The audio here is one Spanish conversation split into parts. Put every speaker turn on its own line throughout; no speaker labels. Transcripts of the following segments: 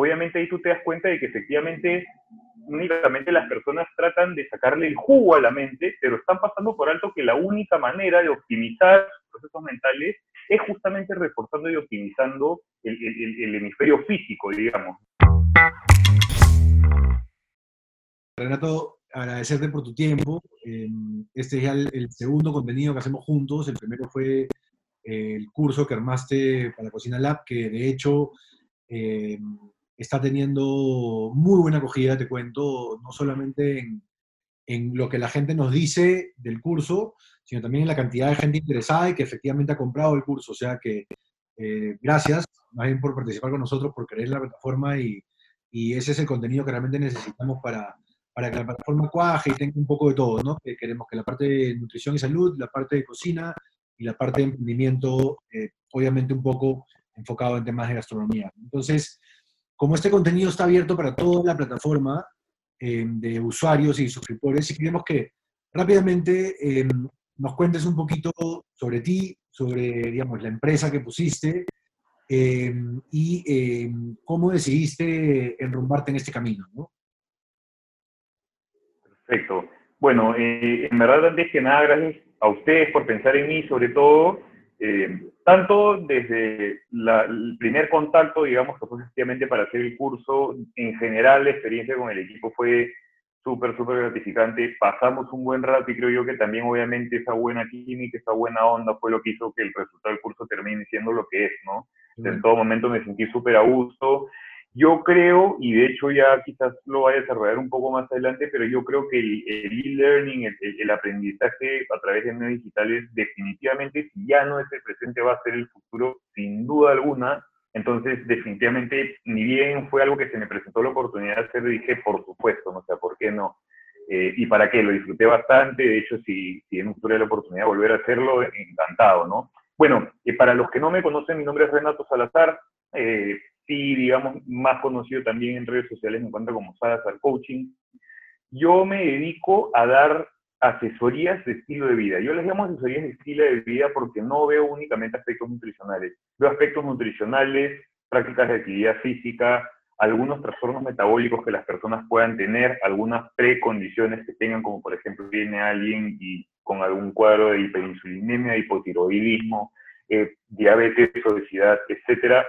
obviamente ahí tú te das cuenta de que efectivamente únicamente las personas tratan de sacarle el jugo a la mente, pero están pasando por alto que la única manera de optimizar sus procesos mentales es justamente reforzando y optimizando el, el hemisferio físico, digamos.
Renato, agradecerte por tu tiempo. Em, este es ya el, segundo contenido que hacemos juntos. El primero fue eh, el curso que armaste para Cocina Lab, que de hecho em, está teniendo muy buena acogida, te cuento, no solamente en, lo que la gente nos dice del curso, sino también en la cantidad de gente interesada y que efectivamente ha comprado el curso. O sea que eh, gracias, más bien por participar con nosotros, por creer en la plataforma y, y ese es el contenido que realmente necesitamos para para que la plataforma cuaje y tenga un poco de todo, ¿no? Que queremos que la parte de nutrición y salud, la parte de cocina y la parte de emprendimiento, eh, obviamente un poco enfocado en temas de gastronomía. Entonces, como este contenido está abierto para toda la plataforma eh, de usuarios y suscriptores, si queremos que rápidamente eh, nos cuentes un poquito sobre ti, sobre, digamos, la empresa que pusiste y cómo decidiste enrumbarte en este camino, ¿no?
Perfecto. Bueno, eh, en verdad, antes que nada, gracias a ustedes por pensar en mí, sobre todo, eh, tanto desde el primer contacto, digamos, que fue efectivamente para hacer el curso, en general la experiencia con el equipo fue súper, súper gratificante. Pasamos un buen rato y creo yo que también, obviamente, esa buena química, esa buena onda fue lo que hizo que el resultado del curso termine siendo lo que es, ¿no? En todo momento me sentí súper a gusto. Yo creo, y de hecho ya quizás lo vaya a desarrollar un poco más adelante, pero yo creo que el e-learning, el, aprendizaje a través de medios digitales, definitivamente, ya no es el presente, va a ser el futuro, sin duda alguna. Entonces, definitivamente, ni bien fue algo que se me presentó la oportunidad de hacer, dije, por supuesto, no sé, ¿por qué no? Eh, y para qué, lo disfruté bastante, de hecho, si, si en un futuro hay la oportunidad de volver a hacerlo, encantado, ¿no? Bueno, eh, para los que no me conocen, mi nombre es Renato Salazar, eh, sí, digamos, más conocido también en redes sociales, me encuentro como Salazar Coaching. Yo me dedico a dar asesorías de estilo de vida. Yo les llamo asesorías de estilo de vida porque no veo únicamente aspectos nutricionales. Veo aspectos nutricionales, prácticas de actividad física, algunos trastornos metabólicos que las personas puedan tener, algunas precondiciones que tengan, como por ejemplo viene alguien y con algún cuadro de hiperinsulinemia, hipotiroidismo, eh, diabetes, obesidad, etcétera,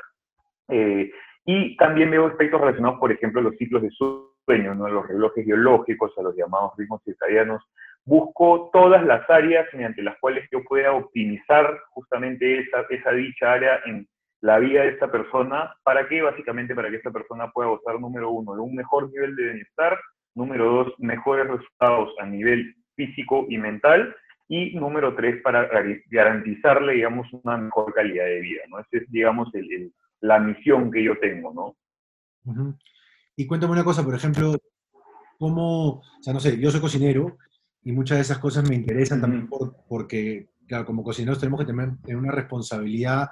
eh, y también veo aspectos relacionados, por ejemplo, a los ciclos de sueño, ¿no? a los relojes biológicos, a los llamados ritmos circadianos. Busco todas las áreas mediante las cuales yo pueda optimizar justamente esa, esa dicha área en la vida de esta persona. ¿Para qué? Básicamente para que esta persona pueda gozar, número uno, de un mejor nivel de bienestar, número dos, mejores resultados a nivel físico y mental, y número tres, para garantizarle, digamos, una mejor calidad de vida, ¿no? Ese es, digamos, el, la misión que yo tengo, ¿no?
Y cuéntame una cosa, por ejemplo, cómo, o sea, no sé, yo soy cocinero y muchas de esas cosas me interesan también porque, claro, como cocineros tenemos que tener, una responsabilidad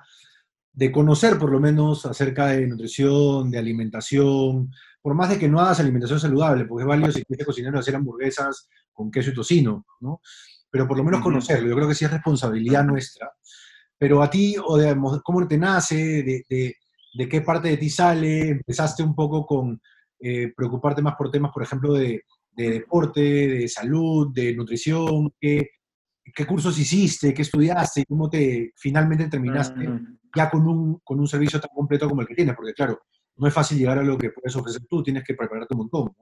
de conocer por lo menos acerca de nutrición, de alimentación, por más de que no hagas alimentación saludable, porque es válido si quieres cocinero hacer hamburguesas con queso y tocino, ¿no? Pero por lo menos conocerlo, yo creo que sí es responsabilidad nuestra pero a ti, o digamos, ¿cómo te nace? De, de, qué parte de ti sale? ¿Empezaste un poco con eh, preocuparte más por temas, por ejemplo, de, deporte, de salud, de nutrición? ¿Qué, ¿Qué, cursos hiciste? ¿Qué estudiaste? ¿Cómo te finalmente terminaste ya con un, con un servicio tan completo como el que tienes? Porque claro, no es fácil llegar a lo que puedes ofrecer tú, tienes que prepararte un montón.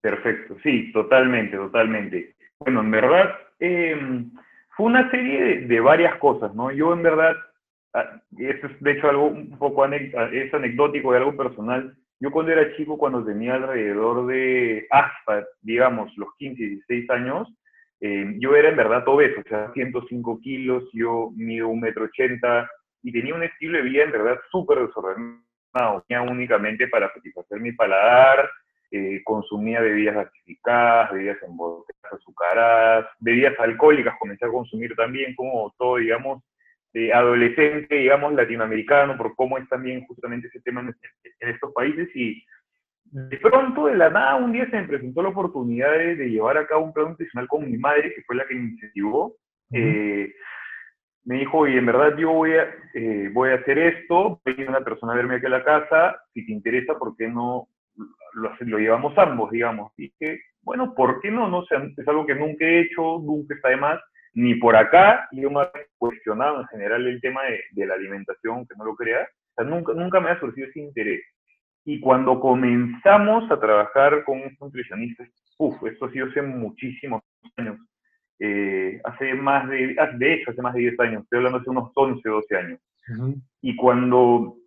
Perfecto, sí, totalmente, totalmente. Bueno, en verdad, eh, fue una serie de, varias cosas, ¿no? Yo en verdad, ah, esto es de hecho algo un poco ah, es anecdótico y algo personal. Yo cuando era chico, cuando tenía alrededor de hasta, digamos, los 15, 16 años, eh, yo era en verdad obeso, o sea, 105 kilos, yo mido 1,80 metro y tenía un estilo de vida en verdad súper desordenado, tenía únicamente para satisfacer mi paladar, eh, consumía bebidas gasificadas, bebidas embotelladas azucaradas, bebidas alcohólicas, comencé a consumir también como todo, digamos, de adolescente, digamos, latinoamericano, por cómo es también justamente ese tema en, estos países y de pronto, de la nada, un día se me presentó la oportunidad de, llevar a cabo un plan nutricional con mi madre, que fue la que me incentivó. Eh, me dijo, y en verdad yo voy a, eh, voy a hacer esto, voy a ir una persona a verme aquí a la casa, si te interesa, ¿por qué no lo, lo llevamos ambos, digamos? Y dije, bueno, ¿por qué no? no es algo que nunca he hecho, nunca está de más, ni por acá, yo me he cuestionado en general el tema de, de la alimentación, que no lo crea, o sea, nunca, nunca me ha surgido ese interés. Y cuando comenzamos a trabajar con un nutricionista, uff, esto ha sido hace muchísimos años, eh, hace más de, ah, de hecho, hace más de 10 años, estoy hablando hace unos 11, 12 años. Y cuando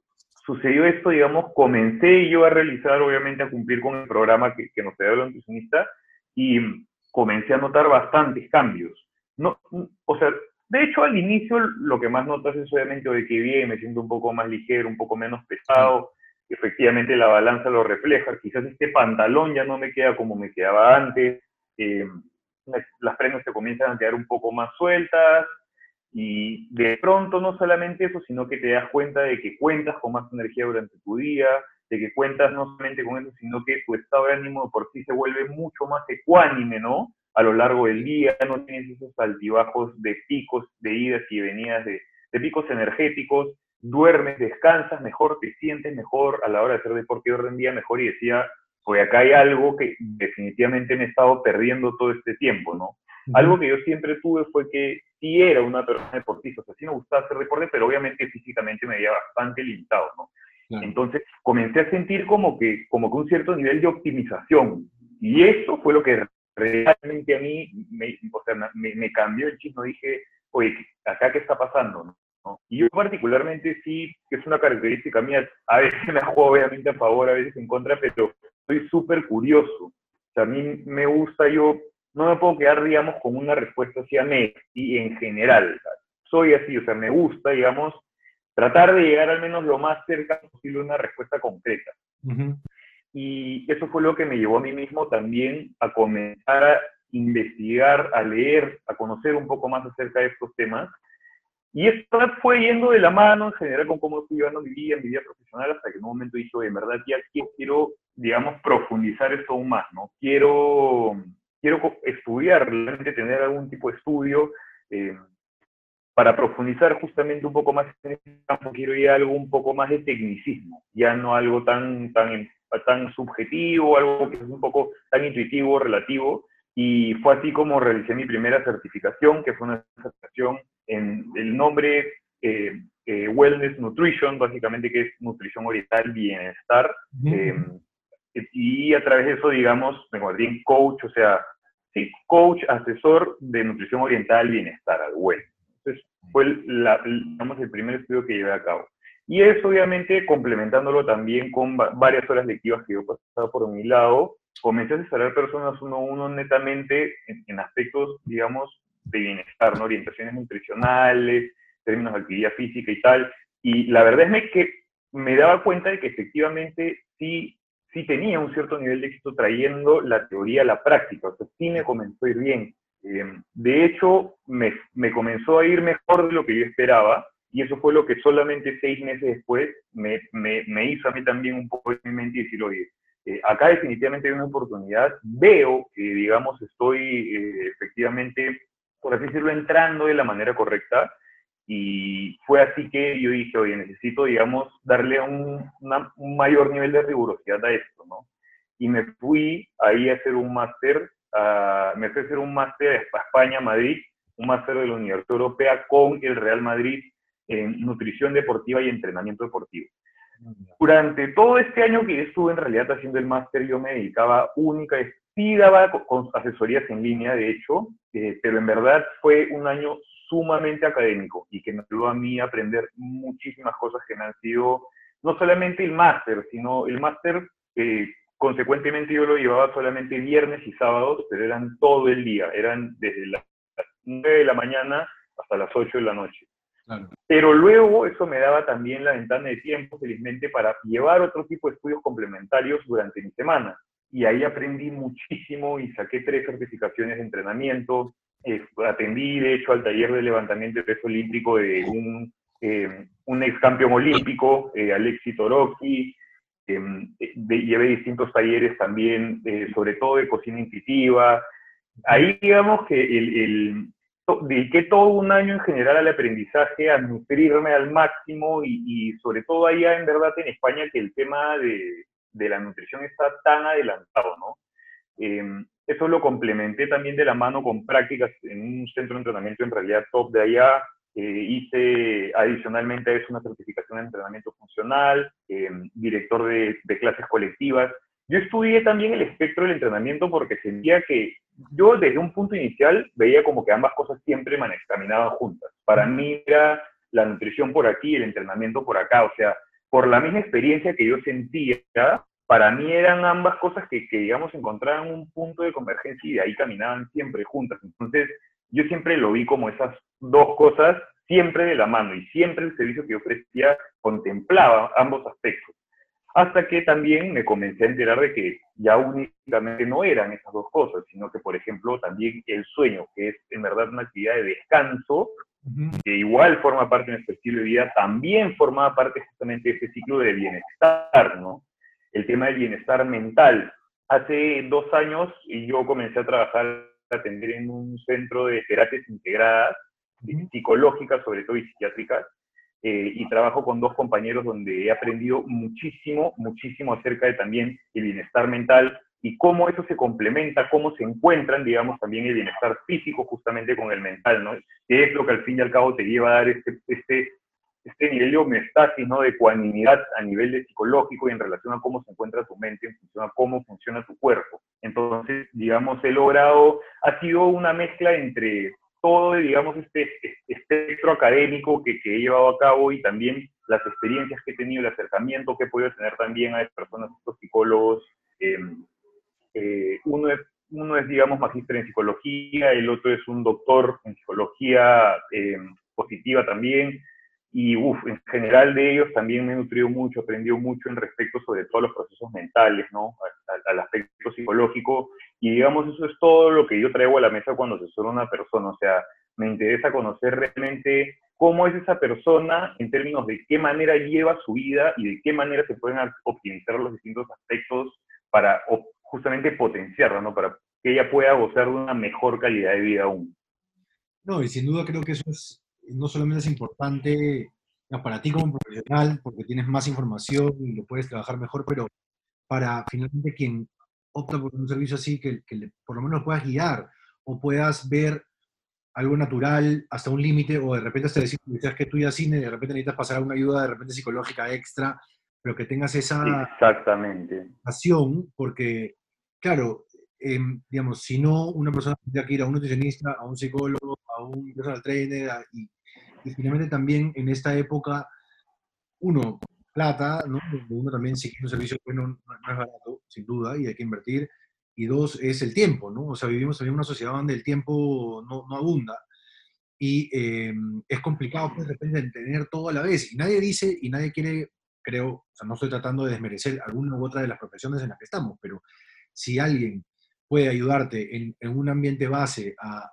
sucedió esto, digamos, comencé yo a realizar, obviamente, a cumplir con el programa que, nos dio la nutricionista y comencé a notar bastantes cambios. O sea, de hecho, al inicio lo que más notas es obviamente de que bien, me siento un poco más ligero, un poco menos pesado. Efectivamente, la balanza lo refleja. Quizás este pantalón ya no me queda como me quedaba antes. Eh, las prendas se comienzan a quedar un poco más sueltas y de pronto no solamente eso, sino que te das cuenta de que cuentas con más energía durante tu día, de que cuentas no solamente con eso, sino que tu estado de ánimo por sí se vuelve mucho más ecuánime, ¿no? A lo largo del día, no tienes esos altibajos de picos, de idas y venidas, de, de picos energéticos, duermes, descansas mejor, te sientes mejor a la hora de hacer deporte, yo rendía mejor y decía, pues acá hay algo que definitivamente me he estado perdiendo todo este tiempo, ¿no? Algo que yo siempre tuve fue que sí era una persona deportista, o sea, sí me gustaba hacer deporte, pero obviamente físicamente me veía bastante limitado, ¿no? Entonces comencé a sentir como que, como que un cierto nivel de optimización. Y eso fue lo que realmente a mí me, o sea, me, me cambió el chismo. Dije, oye, ¿acá qué está pasando? ¿no? Y yo particularmente sí, que es una característica mía, a veces me juego obviamente a favor, a veces en contra, pero soy súper curioso. O sea, a mí me gusta, yo no me puedo quedar, digamos, con una respuesta así a mí y en general. Soy así, o sea, me gusta, digamos, tratar de llegar al menos lo más cerca posible a una respuesta concreta. Y eso fue lo que me llevó a mí mismo también a comenzar a investigar, a leer, a conocer un poco más acerca de estos temas y esto fue yendo de la mano en general con cómo fui llevando mi vida, mi vida profesional, hasta que en un momento dije, en verdad ya quiero, digamos, profundizar esto aún más, ¿no? Quiero, quiero estudiar, realmente tener algún tipo de estudio eh, para profundizar justamente un poco más en este campo. Quiero ir a algo un poco más de tecnicismo, ya no algo tan, tan, tan subjetivo, algo que es un poco tan intuitivo, relativo. Y fue así como realicé mi primera certificación, que fue una certificación en el nombre eh, eh, Wellness Nutrition, básicamente que es nutrición oriental, bienestar. Y a través de eso, digamos, me convertí en coach, o sea, sí, coach, asesor de nutrición oriental, bienestar, al web. Entonces, fue la, digamos, el primer estudio que llevé a cabo. Y eso, obviamente, complementándolo también con varias horas lectivas que yo pasaba por mi lado, comencé a asesorar personas uno a uno netamente en, en aspectos, digamos, de bienestar, ¿no? orientaciones nutricionales, términos de actividad física y tal. Y la verdad es que me daba cuenta de que efectivamente sí, sí tenía un cierto nivel de éxito trayendo la teoría a la práctica, o sea, sí me comenzó a ir bien. Eh, de hecho, me, me, comenzó a ir mejor de lo que yo esperaba, y eso fue lo que solamente seis meses después me, me, hizo a mí también un poco en mi mente y decir, oye, eh, acá definitivamente hay una oportunidad, veo que, digamos, estoy eh, efectivamente por así decirlo, entrando de la manera correcta. Y fue así que yo dije, oye, necesito, digamos, darle un, un mayor nivel de rigurosidad a esto, ¿no? Y me fui ahí a hacer un máster, me fui a hacer un máster a España, Madrid, un máster de la Universidad Europea con el Real Madrid en nutrición deportiva y entrenamiento deportivo. Durante todo este año que estuve en realidad haciendo el máster, yo me dedicaba única, sí daba con asesorías en línea, de hecho, eh, pero en verdad fue un año sumamente académico y que me ayudó a mí a aprender muchísimas cosas que me han sido, no solamente el máster, sino el máster, eh, consecuentemente yo lo llevaba solamente viernes y sábados, pero eran todo el día, eran desde las 9 de la mañana hasta las 8 de la noche. Pero luego eso me daba también la ventana de tiempo, felizmente, para llevar otro tipo de estudios complementarios durante mi semana y ahí aprendí muchísimo y saqué tres certificaciones de entrenamiento. Eh, atendí, de hecho, al taller de levantamiento de peso olímpico de un, eh, un ex campeón olímpico, eh, Alexi Toroki. Em, llevé distintos talleres también, sobre todo de cocina intuitiva. Ahí, digamos que el, el, dediqué todo un año en general al aprendizaje, a nutrirme al máximo y, sobre todo allá en verdad en España que el tema de, de la nutrición está tan adelantado, ¿no? Em, eso lo complementé también de la mano con prácticas en un centro de entrenamiento en realidad top de allá. Eh, hice adicionalmente a una certificación de entrenamiento funcional, em, director de, clases colectivas. Yo estudié también el espectro del entrenamiento porque sentía que yo desde un punto inicial veía como que ambas cosas siempre caminaban juntas. Para mí era la nutrición por aquí, el entrenamiento por acá. O sea, por la misma experiencia que yo sentía, para mí eran ambas cosas que, que, digamos, encontraban un punto de convergencia y de ahí caminaban siempre juntas. Entonces, yo siempre lo vi como esas dos cosas siempre de la mano y siempre el servicio que ofrecía contemplaba ambos aspectos. Hasta que también me comencé a enterar de que ya únicamente no eran esas dos cosas, sino que, por ejemplo, también el sueño, que es en verdad una actividad de descanso, que igual forma parte de nuestro estilo de vida, también formaba parte justamente de ese ciclo de bienestar, ¿no? El tema del bienestar mental. Hace dos años yo comencé a trabajar, a atender en un centro de terapias integradas, psicológicas sobre todo y psiquiátricas, eh, y trabajo con dos compañeros donde he aprendido muchísimo, muchísimo acerca de también el bienestar mental y cómo eso se complementa, cómo se encuentran, digamos, también el bienestar físico justamente con el mental, ¿no? Que es lo que al fin y al cabo te lleva a dar este, este este nivel de homeostasis, ¿no? de cuanimidad a nivel de psicológico y en relación a cómo se encuentra tu mente, en función a cómo funciona tu cuerpo. Entonces, digamos, he logrado, ha sido una mezcla entre todo, digamos, este, espectro académico que, que, he llevado a cabo y también las experiencias que he tenido, el acercamiento que he podido tener también a personas, estos psicólogos. Em, eh, uno, es, uno es, digamos, magíster en psicología, el otro es un doctor en psicología em, positiva también y uf, en general de ellos también me he nutrido mucho, aprendido mucho en respecto sobre todos los procesos mentales, ¿no? Al, aspecto psicológico. Y digamos, eso es todo lo que yo traigo a la mesa cuando asesoro a una persona. O sea, me interesa conocer realmente cómo es esa persona en términos de qué manera lleva su vida y de qué manera se pueden optimizar los distintos aspectos para justamente potenciarla, ¿no? Para que ella pueda gozar de una mejor calidad de vida aún.
No, y sin duda creo que eso es no solamente es importante para ti como profesional, porque tienes más información y lo puedes trabajar mejor, pero para finalmente quien opta por un servicio así, que, por lo menos puedas guiar o puedas ver algo natural hasta un límite, o de repente hasta decir que tú ya cine, de repente necesitas pasar a una ayuda de repente psicológica extra, pero que tengas esa
Exactamente.
pasión, porque, claro, em, digamos, si no, una persona tendría que ir a un nutricionista, a un psicólogo, a un personal trainer, y y finalmente también en esta época, uno, plata, ¿no? Uno también si quiere un servicio bueno no, es barato, sin duda, y hay que invertir. Y dos, es el tiempo, ¿no? O sea, vivimos en una sociedad donde el tiempo no, no abunda y eh, es complicado pues, de repente tener todo a la vez. Y nadie dice y nadie quiere, creo, o sea, no estoy tratando de desmerecer alguna u otra de las profesiones en las que estamos, pero si alguien puede ayudarte en, un ambiente base a,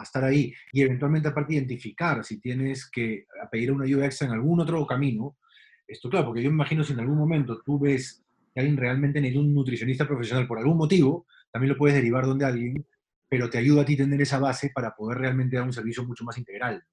estar ahí y eventualmente aparte identificar si tienes que pedir una ayuda extra en algún otro camino, esto claro, porque yo me imagino si en algún momento tú ves que alguien realmente necesita un nutricionista profesional por algún motivo, también lo puedes derivar donde alguien, pero te ayuda a ti tener esa base para poder realmente dar un servicio mucho más integral.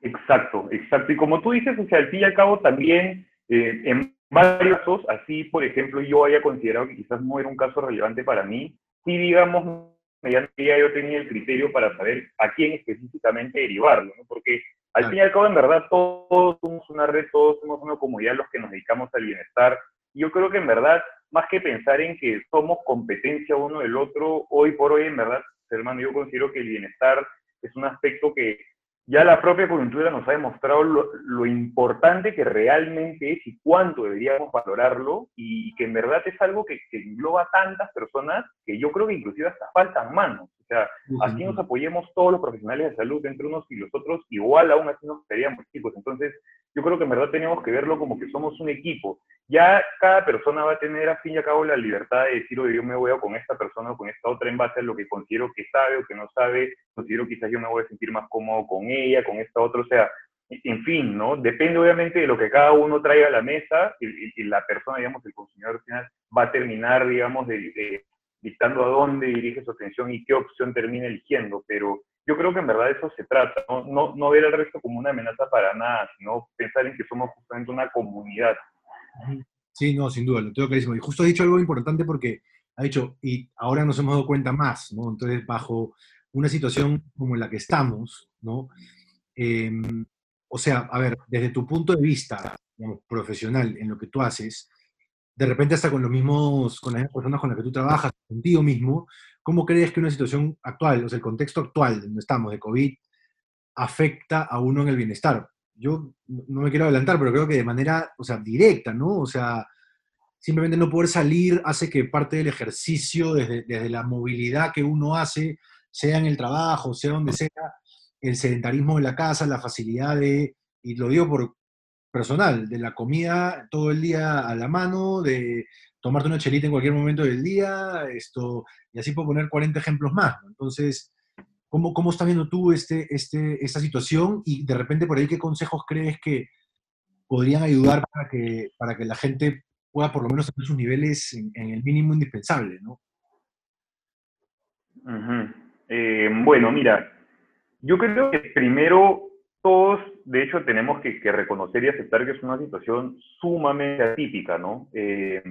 Exacto, exacto. Y como tú dices, o sea, al fin y al cabo también eh, en varios casos, así por ejemplo yo haya considerado que quizás no era un caso relevante para mí, sí digamos, mediante yo tenía el criterio para saber a quién específicamente derivarlo, ¿no? porque al fin y al cabo en verdad todos somos una red, todos somos una comunidad los que nos dedicamos al bienestar, y yo creo que en verdad, más que pensar en que somos competencia uno del otro, hoy por hoy en verdad, hermano, yo considero que el bienestar es un aspecto que ya la propia coyuntura nos ha demostrado lo, importante que realmente es y cuánto deberíamos valorarlo y, que en verdad es algo que, que, engloba tantas personas que yo creo que inclusive hasta faltan manos. O sea, así nos apoyemos todos los profesionales de salud entre unos y los otros, igual aún así nos seríamos chicos. Entonces, yo creo que en verdad tenemos que verlo como que somos un equipo. Ya cada persona va a tener a fin y a cabo la libertad de decir, oye, yo me voy a con esta persona o con esta otra en base a lo que considero que sabe o que no sabe, considero quizás yo me voy a sentir más cómodo con ella, con esta otra, o sea, en fin, ¿no? Depende obviamente de lo que cada uno traiga a la mesa y, la persona, digamos, el consumidor final va a terminar, digamos, de, dictando a dónde dirige su atención y qué opción termina eligiendo, pero yo creo que en verdad eso se trata, no, no, ver al resto como una amenaza para nada, sino pensar en que somos justamente una comunidad.
Sí, no, sin duda, lo tengo clarísimo. Y justo ha dicho algo importante porque ha dicho, y ahora nos hemos dado cuenta más, ¿no? Entonces, bajo una situación como la que estamos, ¿no? Em, o sea, a ver, desde tu punto de vista profesional en lo que tú haces, de repente hasta con los mismos, con las personas con las que tú trabajas, contigo mismo, ¿cómo crees que una situación actual, o sea, el contexto actual donde estamos de COVID, afecta a uno en el bienestar? Yo no me quiero adelantar, pero creo que de manera, o sea, directa, ¿no? O sea, simplemente no poder salir hace que parte del ejercicio, desde, desde la movilidad que uno hace, sea en el trabajo, sea donde sea, el sedentarismo de la casa, la facilidad de, y lo digo por personal, de la comida todo el día a la mano, de tomarte una chelita en cualquier momento del día, esto, y así puedo poner 40 ejemplos más. Entonces, ¿cómo, ¿cómo estás viendo tú este, este, esta situación y de repente por ahí qué consejos crees que podrían ayudar para que, para que la gente pueda por lo menos tener sus niveles en, el mínimo indispensable, ¿no?
Eh, bueno, mira, yo creo que primero todos, de hecho, tenemos que, reconocer y aceptar que es una situación sumamente atípica, ¿no? Eh,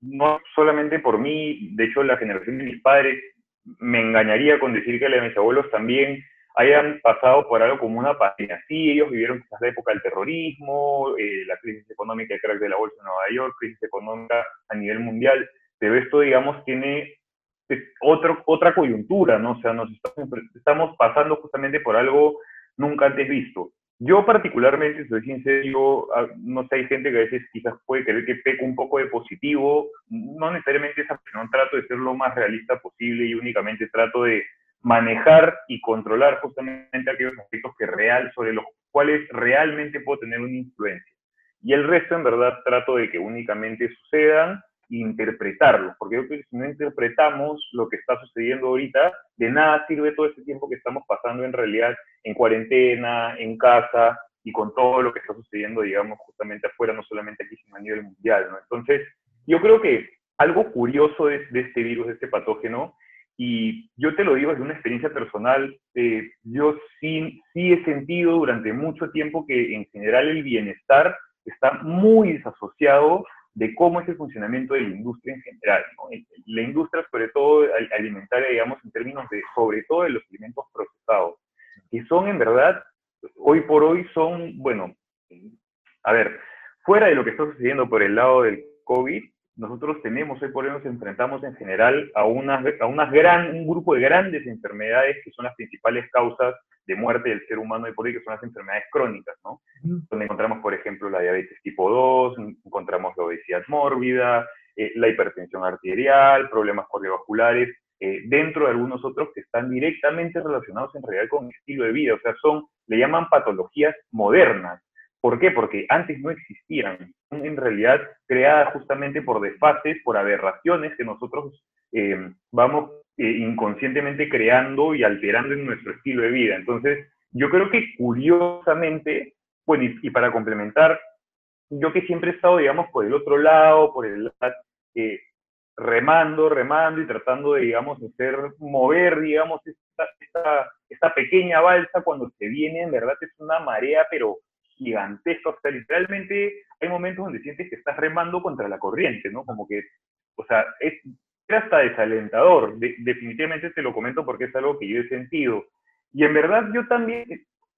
no solamente por mí, de hecho, la generación de mis padres me engañaría con decir que la mis abuelos también hayan pasado por algo como una pandemia. Sí, ellos vivieron quizás la época del terrorismo, eh, la crisis económica, el crack de la bolsa en Nueva York, crisis económica a nivel mundial, pero esto, digamos, tiene otro, otra coyuntura, ¿no? O sea, nos estamos, pasando justamente por algo nunca antes visto. Yo particularmente, soy sincero, no sé, hay gente que a veces quizás puede creer que peco un poco de positivo, no necesariamente esa, no trato de ser lo más realista posible y únicamente trato de manejar y controlar justamente aquellos aspectos que real, sobre los cuales realmente puedo tener una influencia. Y el resto, en verdad, trato de que únicamente sucedan interpretarlo, porque yo creo que si no interpretamos lo que está sucediendo ahorita, de nada sirve todo este tiempo que estamos pasando en realidad en cuarentena, en casa y con todo lo que está sucediendo, digamos, justamente afuera, no solamente aquí, sino a nivel mundial. Entonces, yo creo que algo curioso de, este virus, de este patógeno, y yo te lo digo desde una experiencia personal, eh, yo sí, sí he sentido durante mucho tiempo que en general el bienestar está muy desasociado de cómo es el funcionamiento de la industria en general. La industria, sobre todo alimentaria, digamos, en términos de, sobre todo de los alimentos procesados, que son en verdad, hoy por hoy son, bueno, a ver, fuera de lo que está sucediendo por el lado del COVID, nosotros tenemos, hoy por hoy nos enfrentamos en general a, unas, a unas gran, un grupo de grandes enfermedades que son las principales causas de muerte del ser humano y por hoy, que son las enfermedades crónicas, ¿no? Donde encontramos, por ejemplo, la diabetes tipo 2, encontramos la obesidad mórbida, eh, la hipertensión arterial, problemas cardiovasculares, eh, dentro de algunos otros que están directamente relacionados en realidad con el estilo de vida, o sea, son, le llaman patologías modernas. ¿Por qué? Porque antes no existían, son en realidad creadas justamente por desfases, por aberraciones que nosotros eh, vamos eh, inconscientemente creando y alterando en nuestro estilo de vida. Entonces, yo creo que curiosamente, bueno, y, para complementar, yo que siempre he estado, digamos, por el otro lado, por el eh, remando, remando y tratando de, digamos, hacer mover, digamos, esta, esta, esta, pequeña balsa cuando se viene, en verdad es una marea, pero gigantesca. O sea, literalmente hay momentos donde sientes que estás remando contra la corriente, ¿no? Como que, o sea, es, hasta desalentador. definitivamente te lo comento porque es algo que yo he sentido. Y en verdad yo también,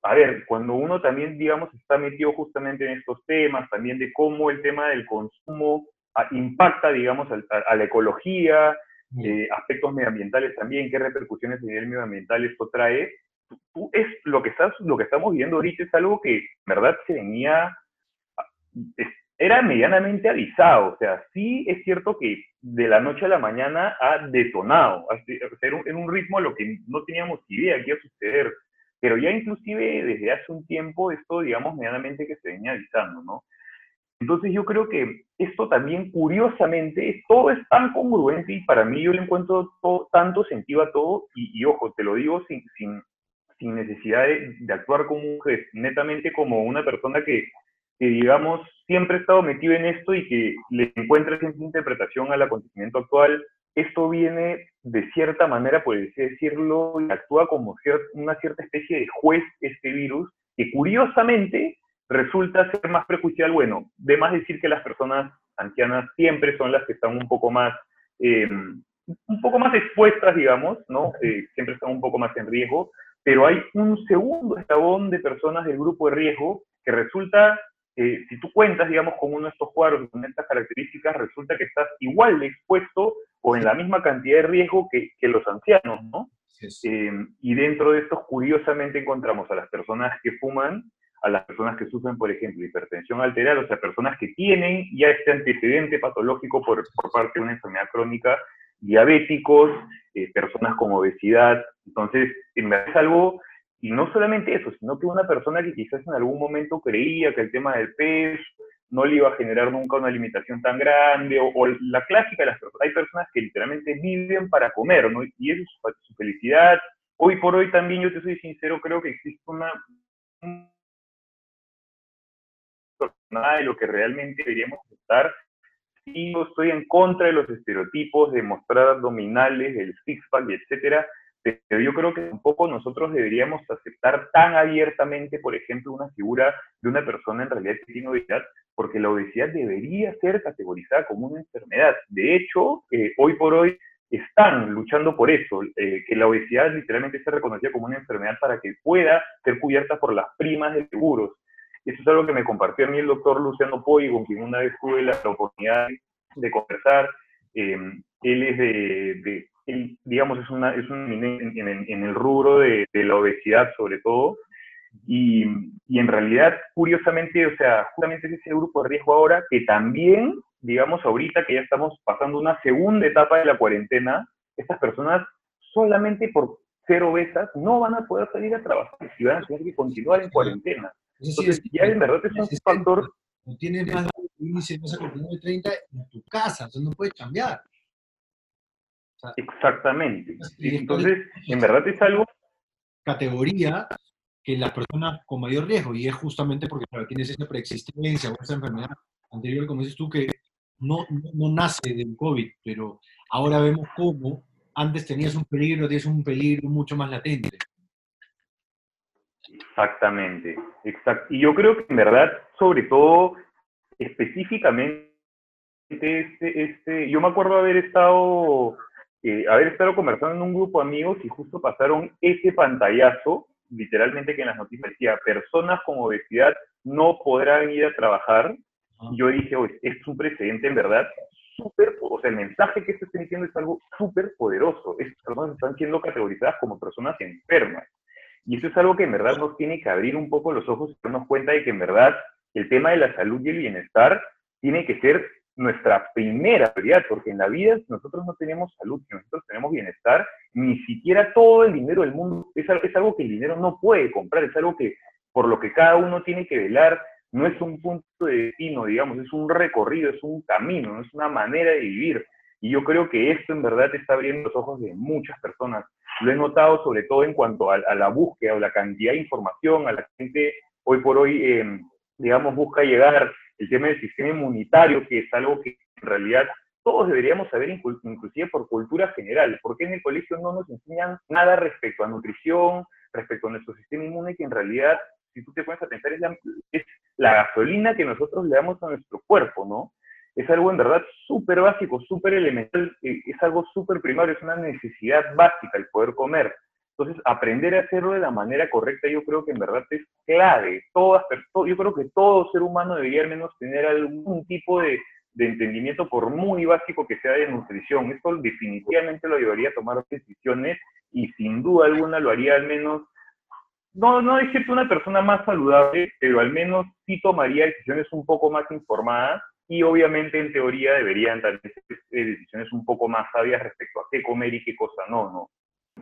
a ver, cuando uno también, digamos, está metido justamente en estos temas, también de cómo el tema del consumo ah, impacta, digamos, a, la ecología, eh, aspectos medioambientales también, qué repercusiones a nivel medioambiental esto trae, es lo que, estás, lo que estamos viendo ahorita es algo que, en verdad, se venía, ah, era medianamente avisado. O sea, sí es cierto que de la noche a la mañana ha detonado, en un ritmo a lo que no teníamos idea que iba a suceder. Pero ya inclusive desde hace un tiempo esto, digamos, medianamente que se venía avisando, ¿no? Entonces yo creo que esto también, curiosamente, todo es tan congruente y para mí yo le encuentro tanto sentido a todo y, ojo, te lo digo sin, sin, sin necesidad de, de, actuar como un netamente como una persona que que, digamos, siempre ha estado metido en esto y que le encuentra cierta interpretación al acontecimiento actual. Esto viene, de cierta manera, por así decirlo, y actúa como una cierta especie de juez este virus, que curiosamente resulta ser más prejuicial. Bueno, de más decir que las personas ancianas siempre son las que están un poco más, eh, un poco más expuestas, digamos, ¿no? Eh, siempre están un poco más en riesgo, pero hay un segundo eslabón de personas del grupo de riesgo que resulta, eh, si tú cuentas, digamos, con uno de estos cuadros, con estas características, resulta que estás igual de expuesto o en la misma cantidad de riesgo que, que los ancianos, ¿no? y dentro de estos, curiosamente, encontramos a las personas que fuman, a las personas que sufren, por ejemplo, hipertensión arterial, o sea, personas que tienen ya este antecedente patológico por, por parte de una enfermedad crónica, diabéticos, eh, personas con obesidad. Entonces, en verdad es algo, y no solamente eso, sino que una persona que quizás en algún momento creía que el tema del peso no le iba a generar nunca una limitación tan grande, o, la clásica de las personas, hay personas que literalmente viven para comer, ¿no? Y eso es su felicidad. Hoy por hoy también, yo te soy sincero, creo que existe una nada de lo que realmente deberíamos estar. Y yo estoy en contra de los estereotipos de mostrar abdominales, del six-pack, etcétera, pero yo creo que tampoco nosotros deberíamos aceptar tan abiertamente, por ejemplo, una figura de una persona en realidad que tiene obesidad, porque la obesidad debería ser categorizada como una enfermedad. De hecho, eh, hoy por hoy están luchando por eso, eh, que la obesidad literalmente sea reconocida como una enfermedad para que pueda ser cubierta por las primas de seguros. Eso es algo que me compartió a mí el doctor Luciano Poi, con quien una vez tuve la, oportunidad de conversar. Eh, él es de, él, digamos, es, una, es un en, en, el rubro de, de, la obesidad sobre todo. Y, y, en realidad, curiosamente, o sea, justamente es ese grupo de riesgo ahora que también, digamos, ahorita que ya estamos pasando una segunda etapa de la cuarentena, estas personas solamente por ser obesas no van a poder salir a trabajar y van a tener que continuar en cuarentena. Entonces, ya en verdad es un factor...
No tienes más de índice de 30 en tu casa, eso no puedes cambiar.
Exactamente. Entonces, en verdad es algo...
Categoría que las personas con mayor riesgo, y es justamente porque tienes esa preexistencia o esa enfermedad anterior, como dices tú, que no, no, nace del COVID, pero ahora vemos cómo antes tenías un peligro, tienes un peligro mucho más latente.
Exactamente, exacto. Y yo creo que en verdad, sobre todo, específicamente, este, este, yo me acuerdo haber estado, eh, haber estado conversando en un grupo de amigos y justo pasaron ese pantallazo, literalmente que en las noticias decía, personas con obesidad no podrán ir a trabajar. Y yo dije, oye, es un precedente en verdad súper, o sea, el mensaje que se está diciendo es algo súper poderoso. Estas personas están siendo categorizadas como personas enfermas. Y eso es algo que en verdad nos tiene que abrir un poco los ojos y darnos cuenta de que en verdad el tema de la salud y el bienestar tiene que ser nuestra primera prioridad, porque en la vida nosotros no tenemos salud, nosotros tenemos bienestar, ni siquiera todo el dinero del mundo, es, es algo que el dinero no puede comprar, es algo que por lo que cada uno tiene que velar, no es un punto de destino, digamos, es un recorrido, es un camino, es una manera de vivir. Y yo creo que esto en verdad está abriendo los ojos de muchas personas. Lo he notado sobre todo en cuanto a, la búsqueda o la cantidad de información, a la gente hoy por hoy, em, digamos, busca llegar el tema del sistema inmunitario, que es algo que en realidad todos deberíamos saber, inclusive por cultura general, porque en el colegio no nos enseñan nada respecto a nutrición, respecto a nuestro sistema inmune, que en realidad, si tú te pones a pensar, es la, es la gasolina que nosotros le damos a nuestro cuerpo, ¿no? es algo en verdad súper básico, súper elemental, eh, es algo súper primario, es una necesidad básica el poder comer. Entonces, aprender a hacerlo de la manera correcta yo creo que en verdad es clave. Todas, yo creo que todo ser humano debería al menos tener algún tipo de, entendimiento, por muy básico que sea de nutrición. Esto definitivamente lo llevaría a tomar decisiones y sin duda alguna lo haría al menos, no, no decirte una persona más saludable, pero al menos sí tomaría decisiones un poco más informadas y obviamente en teoría deberían tener decisiones un poco más sabias respecto a qué comer y qué cosa no, ¿no?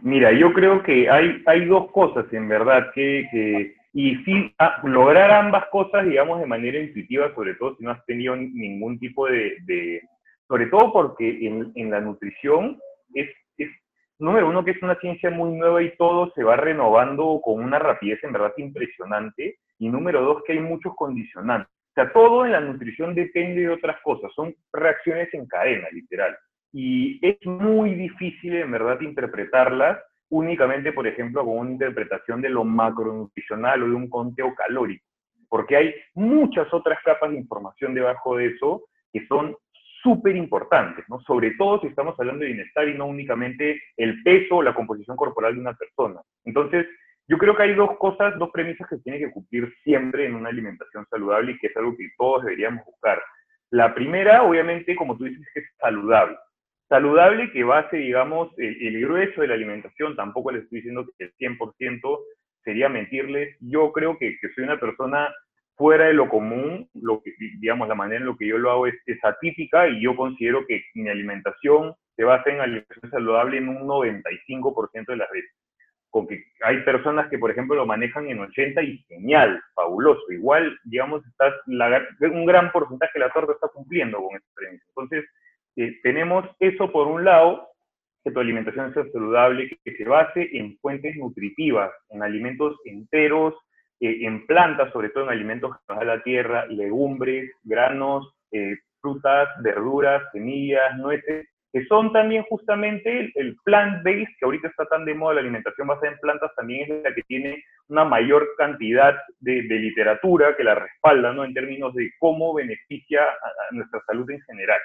Mira, yo creo que hay, hay dos cosas en verdad que, y sí, lograr ambas cosas, digamos, de manera intuitiva, sobre todo si no has tenido ningún tipo de, de sobre todo porque en, en la nutrición es, es, número uno, que es una ciencia muy nueva y todo se va renovando con una rapidez en verdad impresionante, y número dos, que hay muchos condicionantes. O sea, todo en la nutrición depende de otras cosas, son reacciones en cadena, literal. Y es muy difícil, en verdad, interpretarlas únicamente, por ejemplo, con una interpretación de lo macronutricional o de un conteo calórico, porque hay muchas otras capas de información debajo de eso que son súper importantes, ¿no? Sobre todo si estamos hablando de bienestar y no únicamente el peso o la composición corporal de una persona. Entonces, yo creo que hay dos cosas, dos premisas que tiene que cumplir siempre en una alimentación saludable y que es algo que todos deberíamos buscar. La primera, obviamente, como tú dices, es saludable. Saludable que base, digamos, el, grueso de la alimentación, tampoco les estoy diciendo que el 100% sería mentirles. Yo creo que, soy una persona fuera de lo común, lo que, digamos, la manera en la que yo lo hago es, atípica y yo considero que mi alimentación se basa en alimentación saludable en un 95% de las veces. Con que hay personas que, por ejemplo, lo manejan en 80 y genial, fabuloso. Igual, digamos, estás un gran porcentaje de la torta está cumpliendo con esta premisa. Entonces, eh, tenemos eso por un lado, que tu alimentación sea saludable, que se base en fuentes nutritivas, en alimentos enteros, eh, en plantas, sobre todo en alimentos que nos da la tierra, legumbres, granos, eh, frutas, verduras, semillas, nueces, que son también justamente el, plant-based, que ahorita está tan de moda, la alimentación basada en plantas, también es la que tiene una mayor cantidad de, literatura que la respalda, ¿no? En términos de cómo beneficia a nuestra salud en general.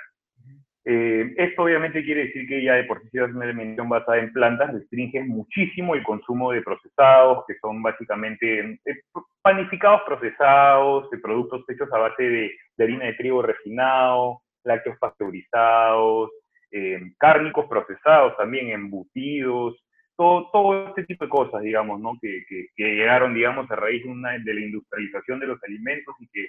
Eh, esto obviamente quiere decir que ya de por sí una alimentación basada en plantas, restringe muchísimo el consumo de procesados, que son básicamente eh, panificados procesados, productos hechos a base de, harina de trigo refinado, lácteos pasteurizados, eh, cárnicos procesados también, embutidos, todo, todo este tipo de cosas, digamos, ¿no? que, que, llegaron, digamos, a raíz de, una, de la industrialización de los alimentos y que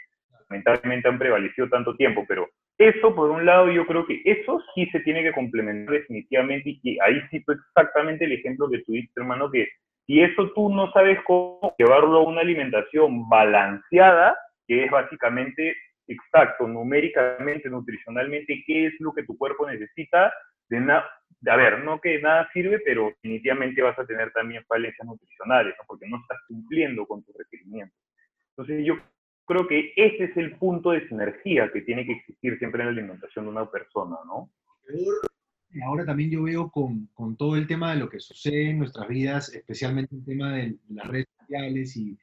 lamentablemente han prevalecido tanto tiempo, pero eso, por un lado, yo creo que eso sí se tiene que complementar definitivamente y ahí cito exactamente el ejemplo que dices, hermano, que si eso tú no sabes cómo llevarlo a una alimentación balanceada, que es básicamente exacto, numéricamente, nutricionalmente, qué es lo que tu cuerpo necesita, de nada, a ver, no que nada sirve, pero definitivamente vas a tener también falencias nutricionales, porque no estás cumpliendo con tus requerimientos. Entonces yo creo que ese es el punto de sinergia que tiene que existir siempre en la alimentación de una persona, ¿no?
Ahora también yo veo con, con, todo el tema de lo que sucede en nuestras vidas, especialmente el tema de las redes sociales y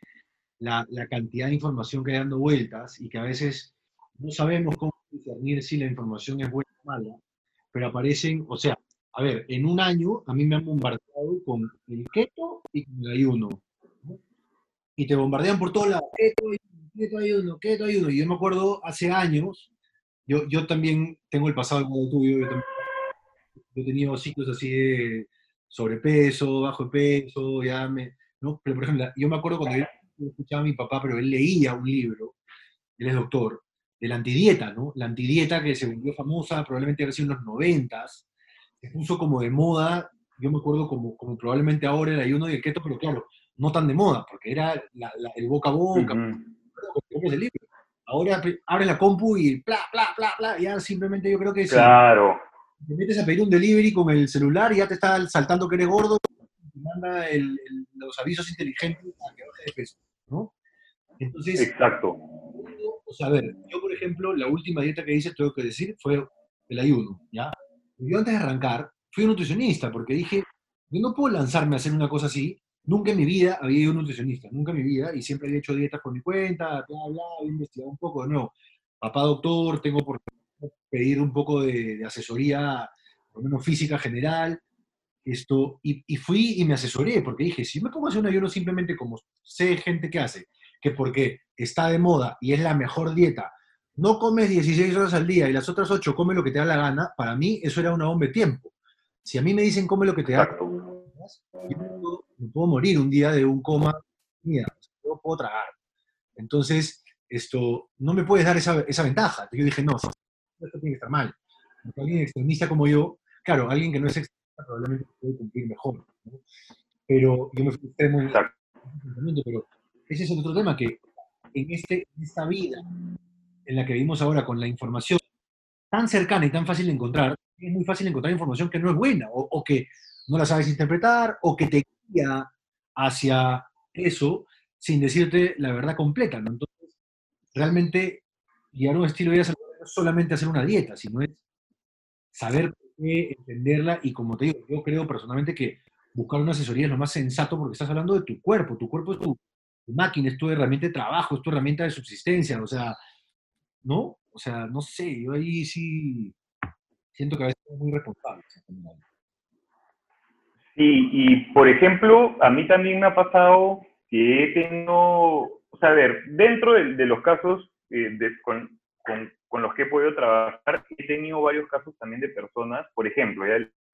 la, la, cantidad de información que hay dando vueltas y que a veces no sabemos cómo discernir si la información es buena o mala, pero aparecen, o sea, a ver, en un año a mí me han bombardeado con el keto y con el ayuno. Y te bombardean por todos lados, keto Y yo me acuerdo hace años, yo, yo también tengo el pasado igual tuyo, yo, yo he tenido ciclos así de sobrepeso, bajo de peso, ya me, ¿no? Pero por ejemplo, yo me acuerdo cuando yo escuchaba a mi papá, pero él leía un libro, él es doctor, de la antidieta, ¿no? La antidieta que se volvió famosa probablemente hace en los noventas, se puso como de moda, yo me acuerdo como, como probablemente ahora el ayuno y el keto, pero claro, no tan de moda, porque era el boca a boca, Ahora abre la compu y bla, bla, bla, bla, ya simplemente yo creo que
Claro.
Si te metes a pedir un delivery con el celular y ya te está saltando que eres gordo, y manda los avisos inteligentes a que baje de peso, ¿no?
Entonces, Exacto.
O sea, a ver, yo por ejemplo, la última dieta que hice, tengo que decir, fue el ayuno, ¿ya? Yo antes de arrancar, fui un nutricionista porque dije, yo no puedo lanzarme a hacer una cosa así Nunca en mi vida había ido a un nutricionista, nunca en mi vida, y siempre había hecho dietas por mi cuenta, bla, bla, había investigado un poco, de nuevo, papá doctor, tengo por pedir un poco de, asesoría, por lo menos física general, esto, y, fui y me asesoré, porque dije, si me pongo a hacer un ayuno simplemente como sé gente que hace, que porque está de moda y es la mejor dieta, no comes 16 horas al día y las otras 8 come lo que te da la gana, para mí eso era una bomba de tiempo. Si a mí me dicen come lo que te da yo me puedo morir un día de un coma, mira, no puedo tragar. Entonces, esto, no me puedes dar esa, esa ventaja. yo dije, no, esto tiene que estar mal. Porque alguien extremista como yo, claro, alguien que no es extremista probablemente puede cumplir mejor. Pero yo me fui extremo en pero ese es otro tema que en, este, esta vida en la que vivimos ahora con la información tan cercana y tan fácil de encontrar, es muy fácil encontrar información que no es buena o, o que no la sabes interpretar o que te guía hacia eso sin decirte la verdad completa. Entonces, realmente llevar un estilo de vida no es solamente hacer una dieta, sino es saber qué, entenderla y como te digo, yo creo personalmente que buscar una asesoría es lo más sensato porque estás hablando de tu cuerpo, tu cuerpo es tu, máquina, es tu herramienta de trabajo, es tu herramienta de subsistencia, o sea, ¿no? O sea, no sé, yo ahí sí siento que a veces es muy responsable.
Sí, y por ejemplo, a mí también me ha pasado que he tenido, o sea, a ver, dentro de, los casos eh, con, los que he podido trabajar, he tenido varios casos también de personas, por ejemplo,